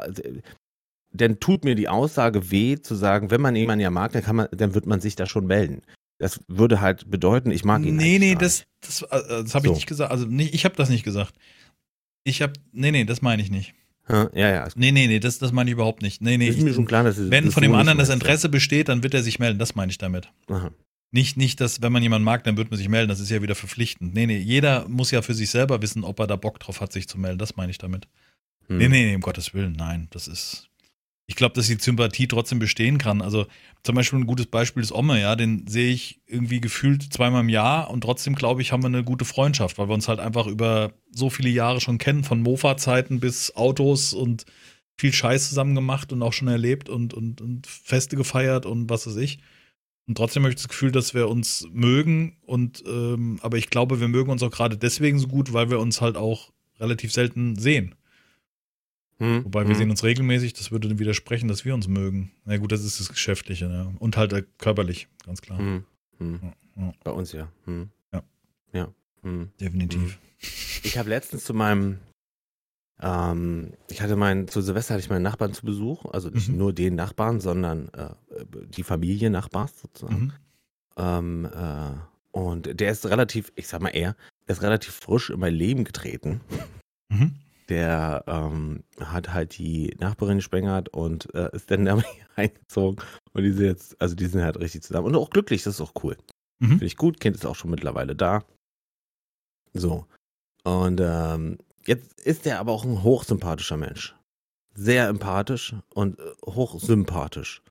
dann tut mir die Aussage weh, zu sagen, wenn man jemanden ja mag, dann kann man, dann wird man sich da schon melden. Das würde halt bedeuten, ich mag ihn. Nee, eigentlich nee, gar das, das, äh, das habe ich So. nicht gesagt. Also, nee, ich habe das nicht gesagt. Ich habe, nee, nee, das meine ich nicht. nicht. Ja, ja. Nee, nee, nee, das, das meine ich überhaupt nicht. Nee, nee. ist mir Ich, schon klar, dass es- wenn das von dem nicht anderen das Interesse besteht, dann wird er sich melden. Das meine ich damit. Aha. Nicht, nicht, dass, wenn man jemanden mag, dann wird man sich melden. Das ist ja wieder verpflichtend. Nee, nee, jeder muss ja für sich selber wissen, ob er da Bock drauf hat, sich zu melden. Das meine ich damit. Hm. Nee, nee, nee, um Gottes Willen, nein. Das ist. Ich glaube, dass die Sympathie trotzdem bestehen kann. Also zum Beispiel ein gutes Beispiel ist Omme, ja, den sehe ich irgendwie gefühlt zweimal im Jahr und trotzdem glaube ich, haben wir eine gute Freundschaft, weil wir uns halt einfach über so viele Jahre schon kennen, von Mofa-Zeiten bis Autos und viel Scheiß zusammen gemacht und auch schon erlebt und, und, und Feste gefeiert und was weiß ich. Und trotzdem habe ich das Gefühl, dass wir uns mögen und ähm, aber ich glaube, wir mögen uns auch gerade deswegen so gut, weil wir uns halt auch relativ selten sehen. Hm. Wobei wir hm. sehen uns regelmäßig, das würde dann widersprechen, dass wir uns mögen. Na gut, das ist das Geschäftliche, ja. Und halt äh, körperlich, ganz klar. Hm. hm. Ja, ja. Bei uns ja. Hm. Ja. Ja. Hm. Definitiv. Ich habe letztens zu meinem ähm, ich hatte meinen, zu Silvester hatte ich meinen Nachbarn zu Besuch, also nicht mhm. nur den Nachbarn, sondern äh, die Familie Nachbars sozusagen. Mhm. Ähm, äh, und der ist relativ, ich sag mal er, der ist relativ frisch in mein Leben getreten. Mhm. Der ähm, hat halt die Nachbarin gespengert und äh, ist dann damit *laughs* eingezogen. Und die sind jetzt, also die sind halt richtig zusammen. Und auch glücklich, das ist auch cool. Mhm. Finde ich gut, Kind ist auch schon mittlerweile da. So. Und ähm, Jetzt ist er aber auch ein hochsympathischer Mensch. Sehr empathisch und äh, hochsympathisch.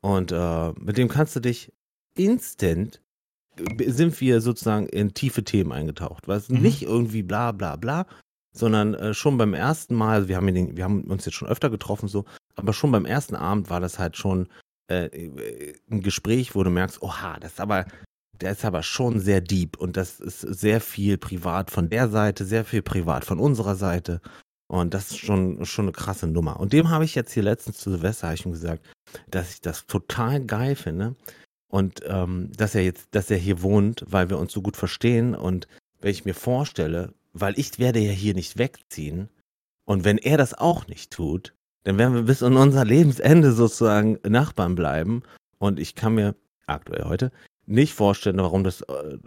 Und äh, mit dem kannst du dich instant äh, sind wir sozusagen in tiefe Themen eingetaucht. Weil es mhm. nicht irgendwie bla bla bla, sondern äh, schon beim ersten Mal, also wir haben, den, wir haben uns jetzt schon öfter getroffen, so, aber schon beim ersten Abend war das halt schon äh, äh ein Gespräch, wo du merkst, oha, das ist aber, der ist aber schon sehr deep und das ist sehr viel privat von der Seite, sehr viel privat von unserer Seite. Und das ist schon, schon eine krasse Nummer. Und dem habe ich jetzt hier letztens zu Silvester ich gesagt, dass ich das total geil finde. Und ähm, dass er jetzt, dass er hier wohnt, weil wir uns so gut verstehen. Und wenn ich mir vorstelle, weil ich werde ja hier nicht wegziehen. Und wenn er das auch nicht tut, dann werden wir bis an unser Lebensende sozusagen Nachbarn bleiben. Und ich kann mir aktuell heute nicht vorstellen, warum das äh,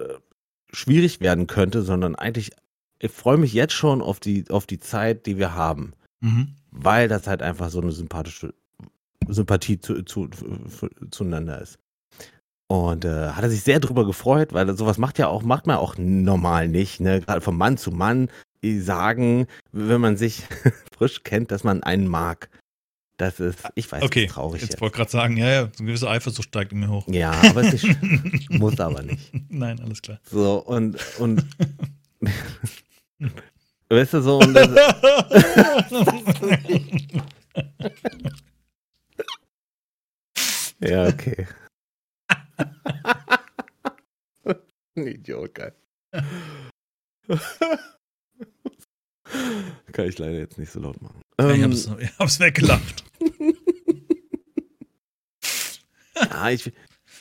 schwierig werden könnte, sondern eigentlich, ich freue mich jetzt schon auf die, auf die Zeit, die wir haben. Mhm. Weil das halt einfach so eine sympathische Sympathie zu, zu, zu, zueinander ist. Und äh, hat er sich sehr drüber gefreut, weil sowas macht ja auch, macht man auch normal nicht, ne? Gerade von Mann zu Mann sagen, wenn man sich *laughs* frisch kennt, dass man einen mag. Das ist, ich weiß, okay, traurig. Jetzt, jetzt. wollte gerade sagen, ja, ja, so eine gewisse Eifersucht steigt in mir hoch. Ja, aber es ist, *laughs* muss aber nicht. *laughs* Nein, alles klar. So, und, und, *laughs* weißt du, so, und das, Ja, okay. Ein Idiot, geil. Kann ich leider jetzt nicht so laut machen. Ähm, ich, hab's, *laughs* ich hab's weggelacht. *laughs* ja, ich,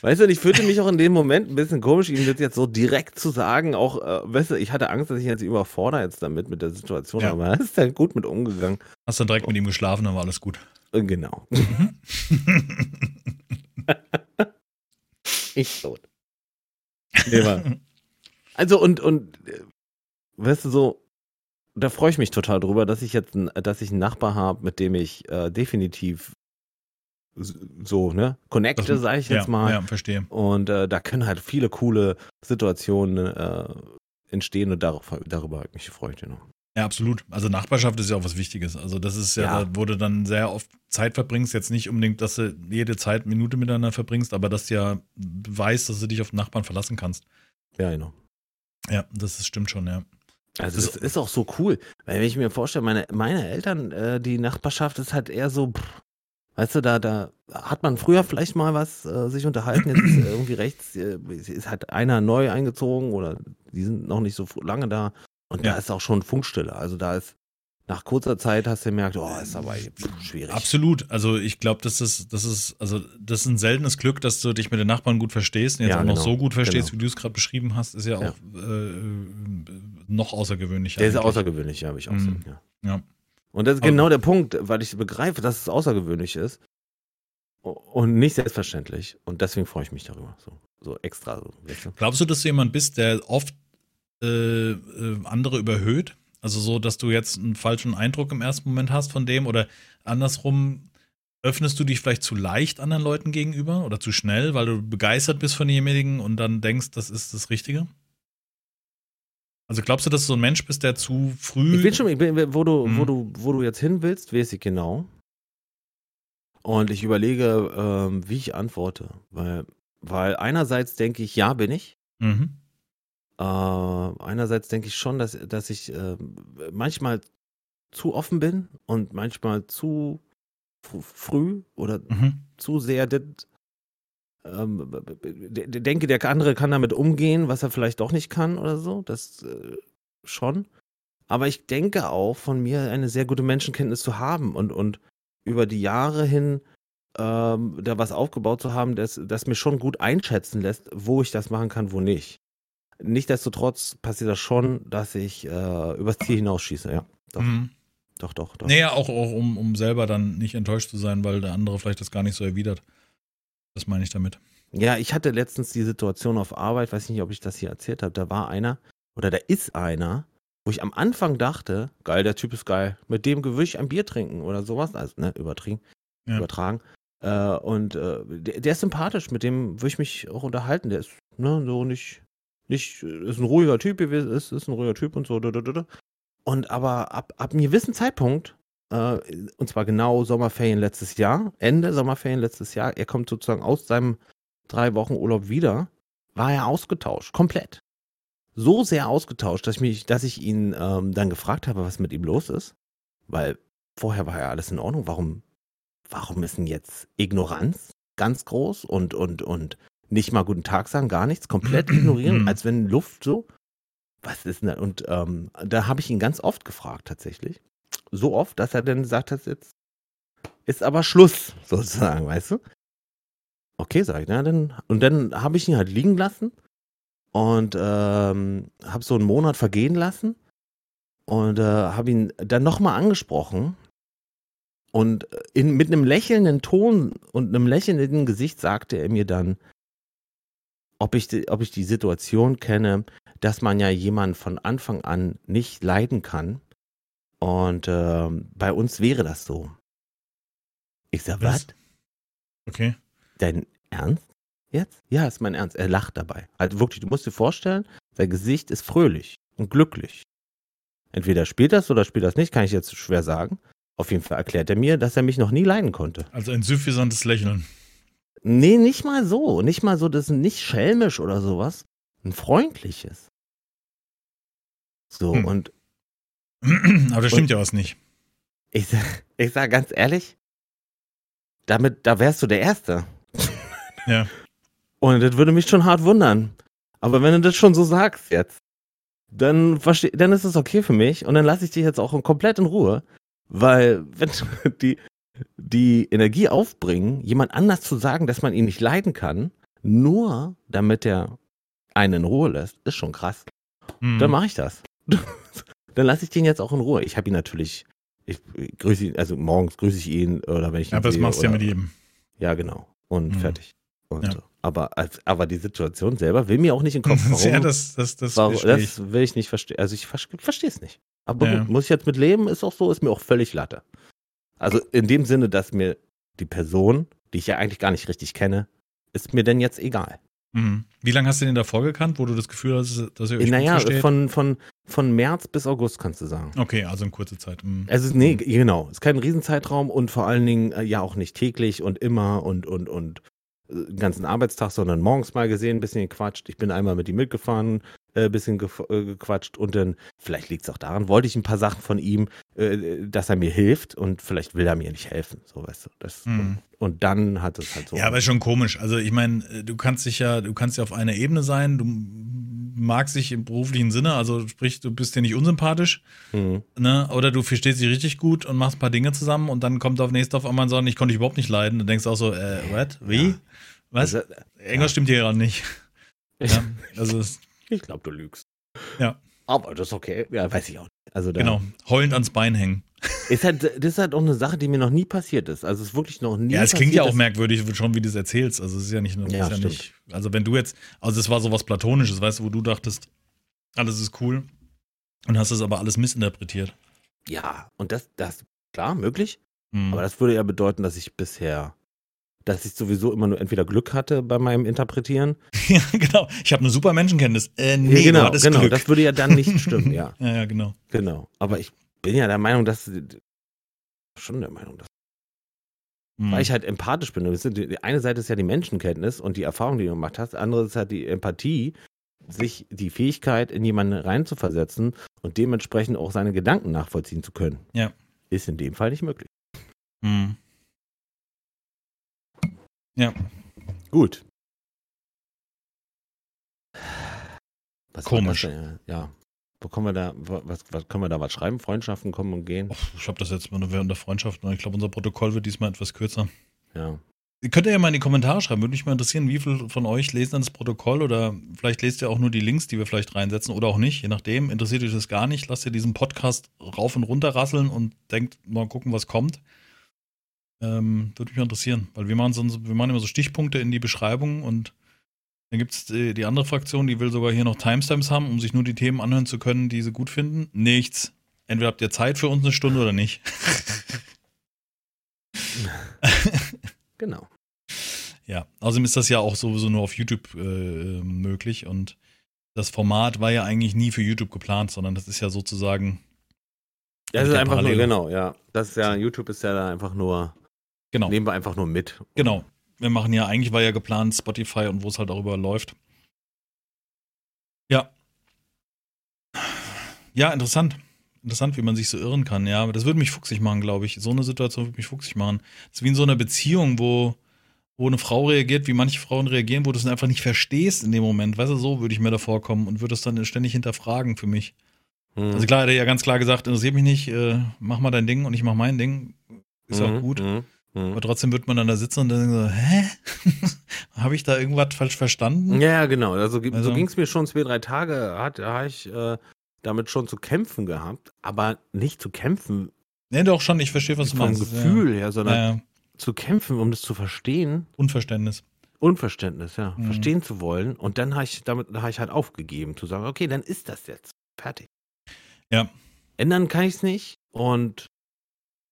weißt du, ich fühlte mich auch in dem Moment ein bisschen komisch, ihm das jetzt so direkt zu sagen. Auch, äh, weißt du, ich hatte Angst, dass ich jetzt überfordere jetzt damit mit der Situation, ja. aber er ist dann gut mit umgegangen. Hast dann direkt mit ihm geschlafen, dann war alles gut. Äh, genau. *laughs* ich tot. Nee, also und, und, äh, weißt du, so, da freue ich mich total drüber, dass ich jetzt, dass ich einen Nachbar habe, mit dem ich äh, definitiv so, ne, connecte, sage ich jetzt ja, mal. Ja, verstehe. Und äh, da können halt viele coole Situationen äh, entstehen und darauf, darüber habe ich mich gefreut, genau. Ja, absolut. Also Nachbarschaft ist ja auch was Wichtiges. Also das ist ja, ja. Da, wo du dann sehr oft Zeit verbringst. Jetzt nicht unbedingt, dass du jede Zeit Minute miteinander verbringst, aber dass du ja weißt, dass du dich auf Nachbarn verlassen kannst. Ja, genau. Ja, das ist, stimmt schon, ja. Also das ist auch so cool, weil wenn ich mir vorstelle, meine, meine Eltern, äh, die Nachbarschaft ist halt eher so, pff, weißt du, da, da hat man früher vielleicht mal was äh, sich unterhalten, jetzt ist *clears throat* irgendwie rechts, äh, ist halt einer neu eingezogen oder die sind noch nicht so lange da und ja. da ist auch schon Funkstille, also da ist nach kurzer Zeit hast du gemerkt, oh, ist aber schwierig. Absolut. Also ich glaube, das ist, das ist, also das ist ein seltenes Glück, dass du dich mit den Nachbarn gut verstehst und jetzt ja, auch noch genau. so gut verstehst, genau. wie du es gerade beschrieben hast, ist ja, ja. auch äh, noch außergewöhnlicher. Der ist außergewöhnlich, habe ich auch mhm. so, ja. ja. Und das ist Aber genau der Punkt, weil ich begreife, dass es außergewöhnlich ist und nicht selbstverständlich. Und deswegen freue ich mich darüber. So, so extra. So, weißt du? Glaubst du, dass du jemand bist, der oft äh, äh, andere überhöht? Also so, dass du jetzt einen falschen Eindruck im ersten Moment hast von dem oder andersrum öffnest du dich vielleicht zu leicht anderen Leuten gegenüber oder zu schnell, weil du begeistert bist von demjenigen und dann denkst, das ist das Richtige? Also glaubst du, dass du so ein Mensch bist, der zu früh. Ich bin schon, ich bin, wo du, hm. wo du, wo du jetzt hin willst, weiß ich genau. Und ich überlege, ähm, wie ich antworte. Weil, weil einerseits denke ich, ja, bin ich. Mhm. Äh, einerseits denke ich schon, dass, dass ich äh, manchmal zu offen bin und manchmal zu fr- früh oder Mhm. zu sehr das, ähm, denke, der andere kann damit umgehen, was er vielleicht doch nicht kann oder so. Das äh, schon. Aber ich denke auch von mir eine sehr gute Menschenkenntnis zu haben und, und über die Jahre hin ähm, da was aufgebaut zu haben, das, das mir schon gut einschätzen lässt, wo ich das machen kann, wo nicht. Nichtsdestotrotz passiert das schon, dass ich äh, übers Ziel hinausschieße, ja. Doch, Mhm. doch, doch, doch. Naja, auch, auch um, um selber dann nicht enttäuscht zu sein, weil der andere vielleicht das gar nicht so erwidert. Das meine ich damit. Ja, ich hatte letztens die Situation auf Arbeit, weiß nicht, ob ich das hier erzählt habe, da war einer, oder da ist einer, wo ich am Anfang dachte, geil, der Typ ist geil, mit dem ich ein Bier trinken oder sowas, also ne, übertrieben, Ja. übertragen. Äh, und äh, der, der ist sympathisch, mit dem würde ich mich auch unterhalten, der ist ne, so nicht, nicht, ist ein ruhiger Typ, gewesen, ist, ist ein ruhiger Typ und so. da, da, da, da. Und aber ab, ab einem gewissen Zeitpunkt, äh, und zwar genau Sommerferien letztes Jahr, Ende Sommerferien letztes Jahr, er kommt sozusagen aus seinem drei Wochen Urlaub wieder, war er ausgetauscht, komplett. So sehr ausgetauscht, dass ich, mich, dass ich ihn ähm, dann gefragt habe, was mit ihm los ist. Weil vorher war ja alles in Ordnung. Warum, warum ist denn jetzt Ignoranz ganz groß und, und, und nicht mal guten Tag sagen, gar nichts, komplett ignorieren, *clears throat* als wenn Luft so. Was ist denn da? Und ähm, da habe ich ihn ganz oft gefragt, tatsächlich. So oft, dass er dann gesagt hat, jetzt ist aber Schluss, *laughs* sozusagen, weißt du? Okay, sag ich, na dann. Und dann habe ich ihn halt liegen lassen und ähm, habe so einen Monat vergehen lassen und äh, habe ihn dann nochmal angesprochen und in, mit einem lächelnden Ton und einem lächelnden Gesicht sagte er mir dann, ob ich, ob ich die Situation kenne, dass man ja jemanden von Anfang an nicht leiden kann. Und ähm, bei uns wäre das so. Ich sag, was? Was? Okay. Dein Ernst jetzt? Ja, ist mein Ernst. Er lacht dabei. Also wirklich, du musst dir vorstellen, sein Gesicht ist fröhlich und glücklich. Entweder spielt das oder spielt das nicht, kann ich jetzt schwer sagen. Auf jeden Fall erklärt er mir, dass er mich noch nie leiden konnte. Also ein suffisantes Lächeln. Nee, nicht mal so. Nicht mal so, das ist nicht schelmisch oder sowas. Ein freundliches. So, Hm. und *clears throat* Aber da stimmt ja was nicht. ich, sag- ich sag ganz ehrlich, damit, da wärst du der Erste. *laughs* Ja. Und das würde mich schon hart wundern. Aber wenn du das schon so sagst jetzt, dann, dann ist es okay für mich und dann lasse ich dich jetzt auch komplett in Ruhe. Weil, *laughs* wenn die, die Energie aufbringen, jemand anders zu sagen, dass man ihn nicht leiden kann, nur damit er einen in Ruhe lässt, ist schon krass. Mhm. Dann mache ich das. *laughs* dann lasse ich den jetzt auch in Ruhe. Ich habe ihn natürlich, ich grüße ihn, also morgens grüße ich ihn oder wenn ich ihn aber das machst du ja mit jedem. ja, genau. Und Mhm. fertig. Und Ja. so. aber, aber die Situation selber will mir auch nicht in den Kopf. *laughs* Warum, ja, das, das, das, warum, das will ich nicht verstehen. Also ich verstehe es nicht. Aber Ja. gut, muss ich jetzt mit leben, ist auch so, ist mir auch völlig Latte. Also in dem Sinne, dass mir die Person, die ich ja eigentlich gar nicht richtig kenne, ist mir denn jetzt egal. Mhm. Wie lange hast du den davor gekannt, wo du das Gefühl hast, dass ihr euch naja, von, von, von März bis August kannst du sagen. Okay, also in kurzer Zeit. Mhm. Es ist, nee, genau. Es ist kein Riesenzeitraum und vor allen Dingen äh, ja auch nicht täglich und immer und, und, und äh, den ganzen Arbeitstag, sondern morgens mal gesehen, ein bisschen gequatscht. Ich bin einmal mit ihm mitgefahren, äh, bisschen gef- äh, gequatscht und dann, vielleicht liegt es auch daran, wollte ich ein paar Sachen von ihm, äh, dass er mir hilft und vielleicht will er mir nicht helfen. So, weißt du. Das, Mhm. und, und dann hat es halt so. Ja, aber ist schon komisch. Also ich meine, du kannst dich ja, du kannst ja auf einer Ebene sein, du magst dich im beruflichen Sinne, also sprich, du bist dir nicht unsympathisch, Mhm. ne? Oder du verstehst dich richtig gut und machst ein paar Dinge zusammen und dann kommt auf nächste auf einmal und sagt, ich konnte dich überhaupt nicht leiden. Dann denkst du auch so, äh, what? Wie? Ja. Was? Also, Irgendwas stimmt hier gerade nicht. *laughs* Ja, also es- ich glaube, du lügst. Ja. Aber das ist okay. Ja, weiß ich auch nicht. Also da genau, heulend ans Bein hängen. ist halt, das ist halt auch eine Sache, die mir noch nie passiert ist. Also es ist wirklich noch nie Ja, es klingt ja auch merkwürdig, schon wie du es erzählst. Also es ist ja nicht, nur- Ja, ja nicht also wenn du jetzt, also es war sowas Platonisches, weißt du, wo du dachtest, alles ist cool und hast es aber alles missinterpretiert. Ja, und das, das, klar, möglich. Hm. Aber das würde ja bedeuten, dass ich bisher, dass ich sowieso immer nur entweder Glück hatte bei meinem Interpretieren. *laughs* ja, genau. Ich habe eine super Menschenkenntnis. Äh, nee, Ja, genau, hattest genau. Glück. Das würde ja dann nicht stimmen, ja. *laughs* ja, ja, genau. Genau. Aber ich bin ja der Meinung, dass schon der Meinung, dass Hm. weil ich halt empathisch bin. Die eine Seite ist ja die Menschenkenntnis und die Erfahrung, die du gemacht hast. Andere ist halt die Empathie, sich die Fähigkeit, in jemanden reinzuversetzen und dementsprechend auch seine Gedanken nachvollziehen zu können. Ja. Ist in dem Fall nicht möglich. Hm. Ja. Gut. Was Komisch. Ja. Wo kommen wir da, was, was können wir da was schreiben? Freundschaften kommen und gehen? Ich habe das jetzt mal nur während der Freundschaft. Ich glaube, unser Protokoll wird diesmal etwas kürzer. Ja. Ihr könnt ja mal in die Kommentare schreiben. Würde mich mal interessieren, wie viele von euch lesen dann das Protokoll oder vielleicht lest ihr auch nur die Links, die wir vielleicht reinsetzen oder auch nicht. Je nachdem. Interessiert euch das gar nicht. Lasst ihr diesen Podcast rauf und runter rasseln und denkt mal gucken, was kommt. Ähm, würde mich mal interessieren, weil wir machen, so, wir machen immer so Stichpunkte in die Beschreibung und dann gibt es die, die andere Fraktion, die will sogar hier noch Timestamps haben, um sich nur die Themen anhören zu können, die sie gut finden. Nichts. Entweder habt ihr Zeit für uns eine Stunde oder nicht. *laughs* Genau. Ja, außerdem ist das ja auch sowieso nur auf YouTube äh, möglich und das Format war ja eigentlich nie für YouTube geplant, sondern das ist ja sozusagen. Das ist einfach nur, parallel. genau, ja. Das ist ja, YouTube ist ja da einfach nur, Genau, nehmen wir einfach nur mit. genau. Wir machen ja, eigentlich war ja geplant Spotify und wo es halt überall läuft. Ja. Ja, interessant. Interessant, wie man sich so irren kann, ja. Aber das würde mich fuchsig machen, glaube ich. So eine Situation würde mich fuchsig machen. Das ist wie in so einer Beziehung, wo, wo eine Frau reagiert, wie manche Frauen reagieren, wo du es einfach nicht verstehst in dem Moment. Weißt du, so würde ich mir davor kommen und würde es dann ständig hinterfragen für mich. Mhm. Also klar, hat er ja ganz klar gesagt, interessiert mich nicht, äh, mach mal dein Ding und ich mach mein Ding. Ist auch Mhm, gut. mhm, mhm. Aber trotzdem wird man dann da sitzen und dann so, hä? *laughs* Habe ich da irgendwas falsch verstanden? Ja, ja, genau. Also, Also- so ging es mir schon zwei, drei Tage, hat, da habe ich äh, damit schon zu kämpfen gehabt, aber nicht zu kämpfen Nee, doch schon, ich verstehe, was du vom meinst. Gefühl her, Ja. sondern Ja, zu kämpfen, um das zu verstehen. Unverständnis. Unverständnis, ja. Mhm. Verstehen zu wollen. Und dann habe ich damit habe ich halt aufgegeben, zu sagen, okay, dann ist das jetzt. Fertig. Ja. Ändern kann ich es nicht. Und,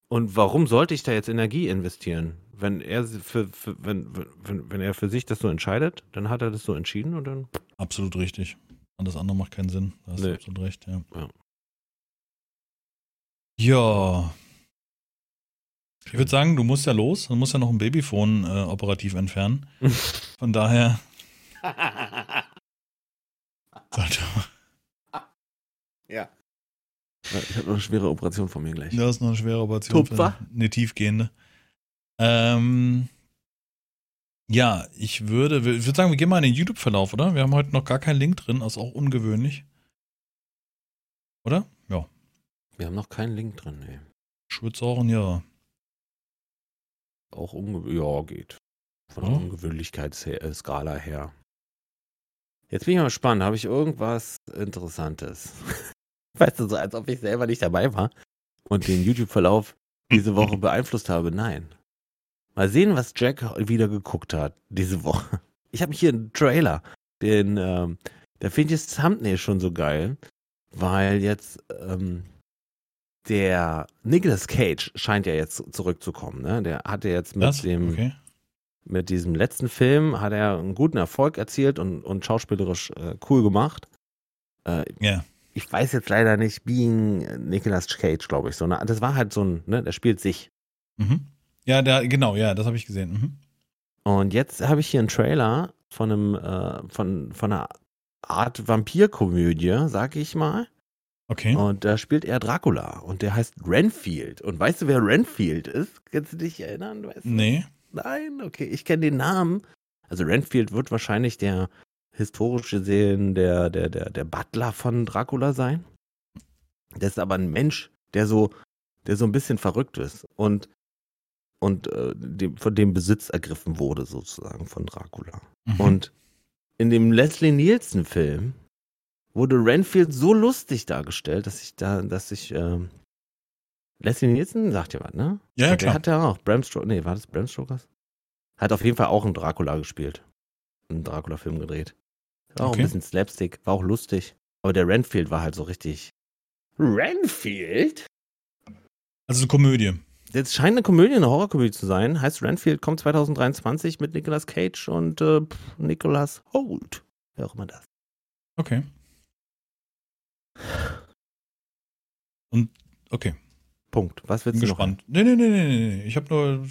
und warum sollte ich da jetzt Energie investieren? Wenn er für, für wenn, wenn, wenn er für sich das so entscheidet, dann hat er das so entschieden und dann. Absolut richtig. Alles andere macht keinen Sinn. Da hast du Nee. absolut recht, ja. Ja. Ja. Ich würde sagen, du musst ja los. Du musst ja noch ein Babyphone äh, operativ entfernen. *laughs* Von daher. *laughs* sollte- ja. Ich habe noch eine schwere Operation von mir gleich. Das ist noch eine schwere Operation. Tupfer? Für eine tiefgehende. Ähm, ja, ich würde, ich würde sagen, wir gehen mal in den YouTube-Verlauf, oder? Wir haben heute noch gar keinen Link drin, das ist auch ungewöhnlich. Oder? Ja. Wir haben noch keinen Link drin, nee. Ich würde sagen, ja. Auch ungewöhnlich. Ja, geht. Von der Ja. Ungewöhnlichkeitsskala her. Jetzt bin ich mal gespannt. Habe ich irgendwas Interessantes? *laughs* weißt du, so als ob ich selber nicht dabei war und den YouTube-Verlauf diese Woche beeinflusst habe. Nein. Mal sehen, was Jack wieder geguckt hat diese Woche. Ich habe hier einen Trailer. Den, ähm, da finde ich das Thumbnail schon so geil, weil jetzt ähm, der Nicolas Cage scheint ja jetzt zurückzukommen. Ne? Der hatte jetzt mit Das? dem Okay. mit diesem letzten Film hat er einen guten Erfolg erzielt und, und schauspielerisch äh, cool gemacht. Äh, Ja. Ich weiß jetzt leider nicht, Being Nicolas Cage, glaube ich, so. Ne? Das war halt so ein, ne, der spielt sich. Mhm. Ja, der, genau, ja, das habe ich gesehen. Mhm. Und jetzt habe ich hier einen Trailer von einem, äh, von, von einer Art Vampirkomödie, sag ich mal. Okay. Und da spielt er Dracula und der heißt Renfield. Und weißt du, wer Renfield ist? Kannst du dich erinnern? Weißt du? Nee. Nein, okay, ich kenne den Namen. Also Renfield wird wahrscheinlich der historisch gesehen der, der, der, der Butler von Dracula sein. Das ist aber ein Mensch, der so, der so ein bisschen verrückt ist und, und äh, dem, von dem Besitz ergriffen wurde, sozusagen, von Dracula. Mhm. Und in dem Leslie Nielsen-Film wurde Renfield so lustig dargestellt, dass ich da, dass ich, ähm, Leslie Nielsen sagt ja was, ne? ja, ja, Und der klar. hat ja auch Bram Stoker, nee, war das Bram Stokers? Hat auf jeden Fall auch einen Dracula gespielt. Einen Dracula-Film gedreht. War auch Okay. ein bisschen Slapstick, war auch lustig. Aber der Renfield war halt so richtig. Renfield? Also eine Komödie. Das scheint eine Komödie, eine Horrorkomödie zu sein. Heißt Renfield kommt 2023 mit Nicolas Cage und äh, pff, Nicolas Holt. Wer auch immer das. Okay. Und, okay. Punkt. Was willst Bin du noch? gespannt. Nee, nee, nee, nee, nee, nee. Ich habe nur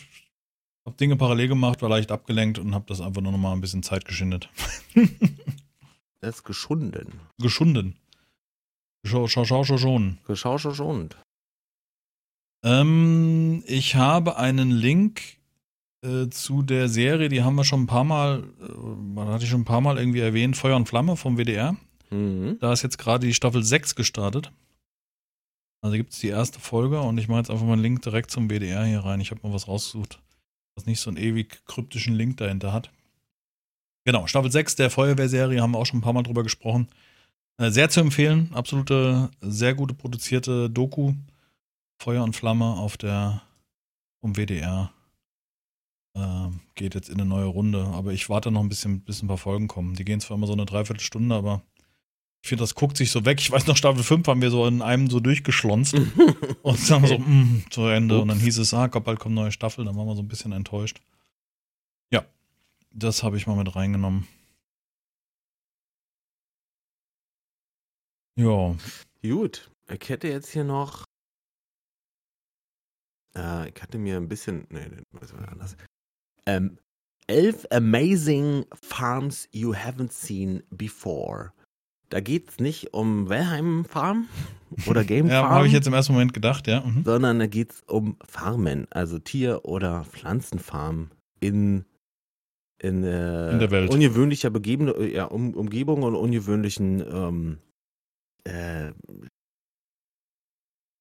hab Dinge parallel gemacht, war leicht abgelenkt und habe das einfach nur noch mal ein bisschen Zeit geschindet. *laughs* es geschunden. Geschunden. Schau, schau, schau, schau, schon. Geschau, schau, schund. Ähm, ich habe einen Link äh, zu der Serie, die haben wir schon ein paar Mal, äh, hatte ich schon ein paar Mal irgendwie erwähnt, Feuer und Flamme vom WDR. Mhm. Da ist jetzt gerade die Staffel 6 gestartet. Also gibt es die erste Folge und ich mache jetzt einfach mal einen Link direkt zum WDR hier rein. Ich habe mal was rausgesucht, was nicht so einen ewig kryptischen Link dahinter hat. Genau, Staffel 6 der Feuerwehrserie haben wir auch schon ein paar Mal drüber gesprochen. Äh, sehr zu empfehlen, absolute, sehr gute produzierte Doku. Feuer und Flamme auf der vom WDR. Äh, geht jetzt in eine neue Runde, aber ich warte noch ein bisschen, bis ein paar Folgen kommen. Die gehen zwar immer so eine Dreiviertelstunde, aber ich finde, das guckt sich so weg. Ich weiß noch, Staffel 5 haben wir so in einem so durchgeschlonzt *laughs* und dann so, mm, zu Ende. Und dann hieß es, ah, bald kommt eine neue Staffel, dann waren wir so ein bisschen enttäuscht. Ja, das habe ich mal mit reingenommen. Ja, Gut, ich hätte jetzt hier noch. Äh, ich hatte mir ein bisschen. Nee, das war anders. Ähm, elf amazing farms you haven't seen before. Da geht es nicht um Wellheim Farm *laughs* oder Game ja Farm, habe ich jetzt im ersten Moment gedacht, ja. Mhm. sondern da geht es um Farmen, also Tier- oder Pflanzenfarmen in, in, äh, In der Welt. ungewöhnlicher Begeben, äh, ja, um, Umgebung und ungewöhnlichen ähm, äh,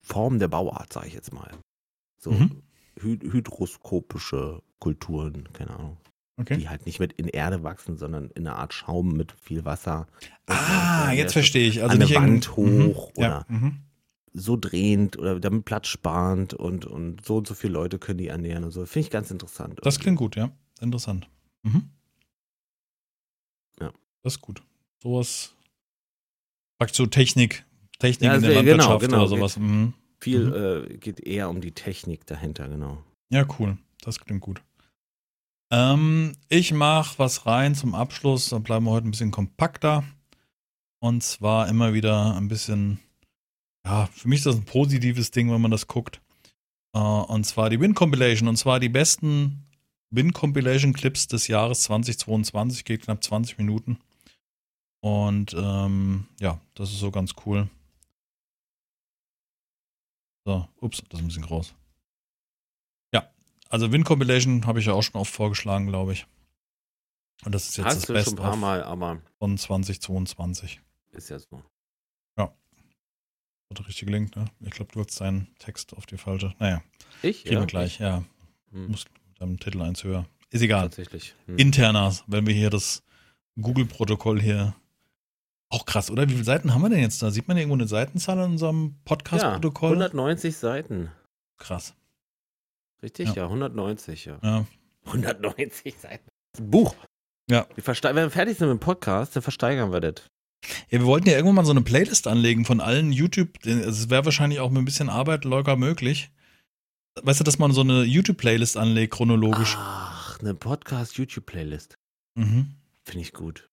Formen der Bauart, sage ich jetzt mal. So Mhm. hy hydroskopische Kulturen, keine Ahnung. Okay. Die halt nicht mit in Erde wachsen, sondern in einer Art Schaum mit viel Wasser. Ah, jetzt verstehe ich. Also der nicht Wand hoch mhm. Ja. Mhm. so drehend oder damit Platz sparend und, und so und so viele Leute können die ernähren und so. Finde ich ganz interessant. Das klingt gut, ja. Interessant. Mhm. Ja. Das ist gut. Sowas. Praktisch so Technik. Technik Ja, in der sehr- genau, Landwirtschaft genau. oder sowas. Mhm. Viel Mhm. äh, geht eher um die Technik dahinter, genau. Ja, cool. Das klingt gut. Ähm, ich mache was rein zum Abschluss. Dann bleiben wir heute ein bisschen kompakter. Und zwar immer wieder ein bisschen, ja, für mich ist das ein positives Ding, wenn man das guckt. Äh, und zwar die Win Compilation. Und zwar die besten Win Compilation Clips des Jahres 2022. Geht knapp 20 Minuten. Und ähm, ja, das ist so ganz cool. So, ups, das ist ein bisschen groß. Ja, also Win Compilation habe ich ja auch schon oft vorgeschlagen, glaube ich. Und das ist jetzt Hast das du Best schon ein paar of Mal, aber von 2022. ist ja so. Hat der richtige Link, ne? Ich glaube, du hast deinen Text auf die falsche. Naja, Ich? kriegen wir gleich, ja. Hm, Muss deinem Titel eins höher. Ist egal. tatsächlich. Hm. Interner, wenn wir hier das Google-Protokoll hier. Auch krass, oder? Wie viele Seiten haben wir denn jetzt da? Sieht man irgendwo eine Seitenzahl in unserem ja, Podcast-Protokoll? 190 Seiten. krass. Richtig? Ja. Ja, 190, ja. Ja. 190 Seiten. Buch. Ja. Wir verste- wenn wir fertig sind mit dem Podcast, dann versteigern wir das. Ja, wir wollten ja irgendwann mal so eine Playlist anlegen von allen YouTube. Es wäre wahrscheinlich auch mit ein bisschen Arbeit locker möglich. Weißt du, dass man so eine YouTube-Playlist anlegt, chronologisch. Ach, eine Podcast-YouTube-Playlist. Mhm. Finde ich gut.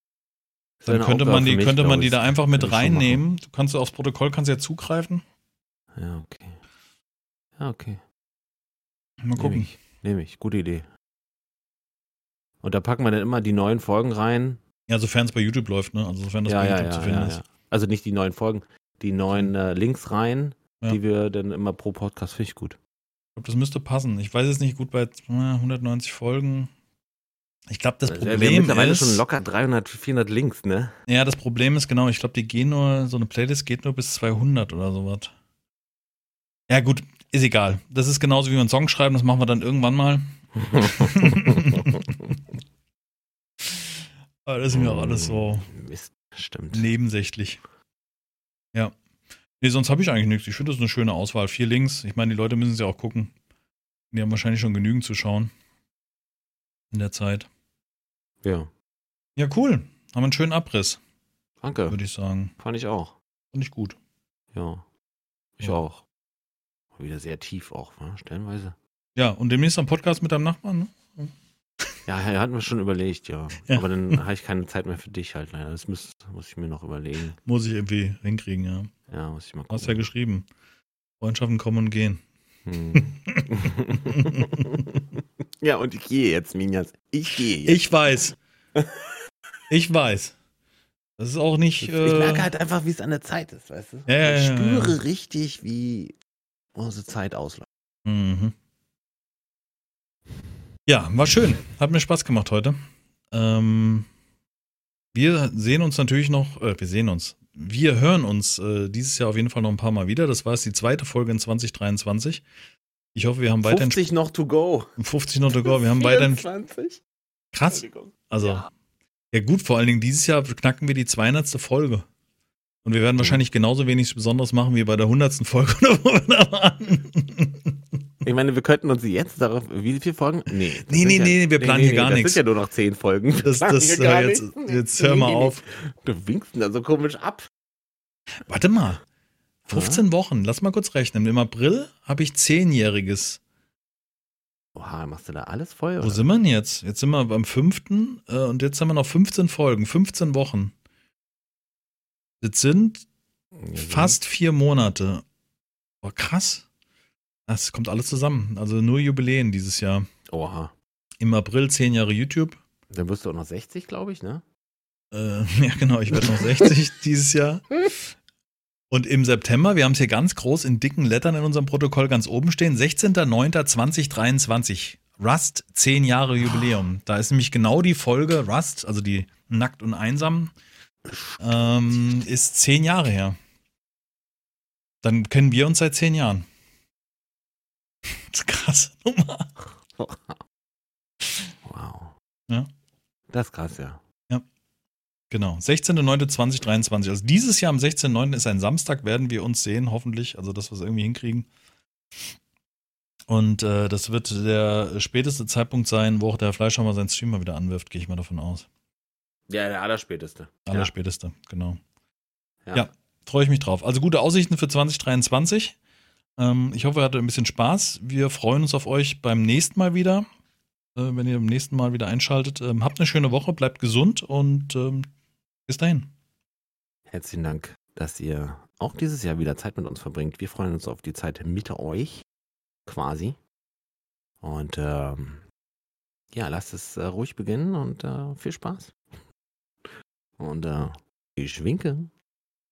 Dann könnte Aufgabe man die, mich, könnte man die da einfach mit reinnehmen. Du kannst aufs Protokoll kannst ja zugreifen. Ja, okay. Ja, okay. Mal Nehme gucken. ich. Nehme ich. Gute Idee. Und da packen wir dann immer die neuen Folgen rein. Ja, sofern es bei YouTube läuft, ne? Also sofern das ja, bei ja, YouTube ja, zu finden ist. Also nicht die neuen Folgen, die neuen äh, Links rein, die wir dann immer pro Podcast finde ich gut. Ich glaube, das müsste passen. Ich weiß jetzt nicht gut bei äh, 190 Folgen. Ich glaube, das wir haben Problem mittlerweile ist. schon locker 300, 400 Links, ne? Ja, das Problem ist genau, ich glaube, die gehen nur, so eine Playlist geht nur bis 200 oder sowas. Ja, gut, ist egal. Das ist genauso wie wir einen Song schreiben, das machen wir dann irgendwann mal. *laughs* *laughs* Aber das ist mir auch alles so Mist, stimmt. nebensächlich. Nee, sonst habe ich eigentlich nichts. Ich finde das eine schöne Auswahl. Vier Links. Ich meine, die Leute müssen es ja auch gucken. Die haben wahrscheinlich schon genügend zu schauen. In der Zeit. Ja, Ja, cool. Haben wir einen schönen Abriss, danke. würde ich sagen. Fand ich auch. Fand ich gut. Ja. Ich Ja. auch. Wieder sehr tief auch, wa? stellenweise. Ja, und demnächst am Podcast mit deinem Nachbarn, ne? Ja, ja, hatten wir schon überlegt, ja. *laughs* Ja. Aber dann habe ich keine Zeit mehr für dich halt leider. Das muss, muss ich mir noch überlegen. Muss ich irgendwie hinkriegen, ja. Ja, muss ich mal Du hast ja gucken. geschrieben. Freundschaften kommen und gehen. Hm. *laughs* ja, und ich gehe jetzt, Minjas. Ich gehe jetzt. Ich weiß. Ich weiß. Das ist auch nicht. Ich, äh, ich merke halt einfach, wie es an der Zeit ist, weißt du? Ja, ich spüre ja. richtig, wie unsere Zeit ausläuft. Mhm. Ja, war schön. Hat mir Spaß gemacht heute. Ähm, wir sehen uns natürlich noch, äh, wir sehen uns. Wir hören uns äh, dieses Jahr auf jeden Fall noch ein paar Mal wieder. Das war jetzt die zweite Folge in 2023. Ich hoffe, wir haben weiterhin 50 noch to go. 50 noch to go. Wir haben weiterhin 24? krass. Also Ja. ja. gut, vor allen Dingen dieses Jahr knacken wir die 200. Folge. Und wir werden wahrscheinlich genauso wenig Besonderes machen wie bei der 100. Folge, *laughs* oder wo wir da waren. Ich meine, wir könnten uns jetzt darauf. Wie viele Folgen? Nee. das Nee, nee, ja, nee, wir planen hier gar das nichts. sind ja nur noch 10 Folgen. Wir Das, das, gar äh, jetzt, jetzt hör mal Nee, nee, nee. auf. Du winkst da so komisch ab. Warte mal. 15 Wochen, lass mal kurz rechnen. Im April habe ich zehnjähriges. Oha, machst du da alles voll? Wo oder? sind wir denn jetzt? Jetzt sind wir beim fünften äh, und jetzt haben wir noch 15 Folgen, 15 Wochen. Das sind Ja, fast vier Monate. Boah, krass. Das kommt alles zusammen. Also nur Jubiläen dieses Jahr. Oha. Im April zehn Jahre YouTube. Dann wirst du auch noch 60, glaube ich, ne? Äh, *laughs* ja, genau, ich werde noch 60 *laughs* dieses Jahr. Und im September, wir haben es hier ganz groß in dicken Lettern in unserem Protokoll ganz oben stehen, 16.09.2023. Rust, 10 Jahre Jubiläum. Da ist nämlich genau die Folge Rust, also die Nackt und Einsam, ähm, ist 10 Jahre her. Dann kennen wir uns seit 10 Jahren. Das *laughs* ist krass Nummer. Wow. Ja. Das ist krass, ja. Genau, 16.09.2023. Also dieses Jahr am 16.09. ist ein Samstag, werden wir uns sehen, hoffentlich. Also, dass wir es irgendwie hinkriegen. Und äh, das wird der späteste Zeitpunkt sein, wo auch der Fleischhammer seinen Stream mal wieder anwirft, gehe ich mal davon aus. Ja, der allerspäteste. Allerspäteste, genau. Ja. Ja. Freue ich mich drauf. Also gute Aussichten für 2023. Ähm, ich hoffe, ihr hattet ein bisschen Spaß. Wir freuen uns auf euch beim nächsten Mal wieder. Äh, wenn ihr beim nächsten Mal wieder einschaltet. Ähm, habt eine schöne Woche, bleibt gesund und ähm, bis dahin. Herzlichen Dank, dass ihr auch dieses Jahr wieder Zeit mit uns verbringt. Wir freuen uns auf die Zeit mit euch, quasi. Und ähm, ja, lasst es äh, ruhig beginnen und äh, viel Spaß. Und äh, ich winke.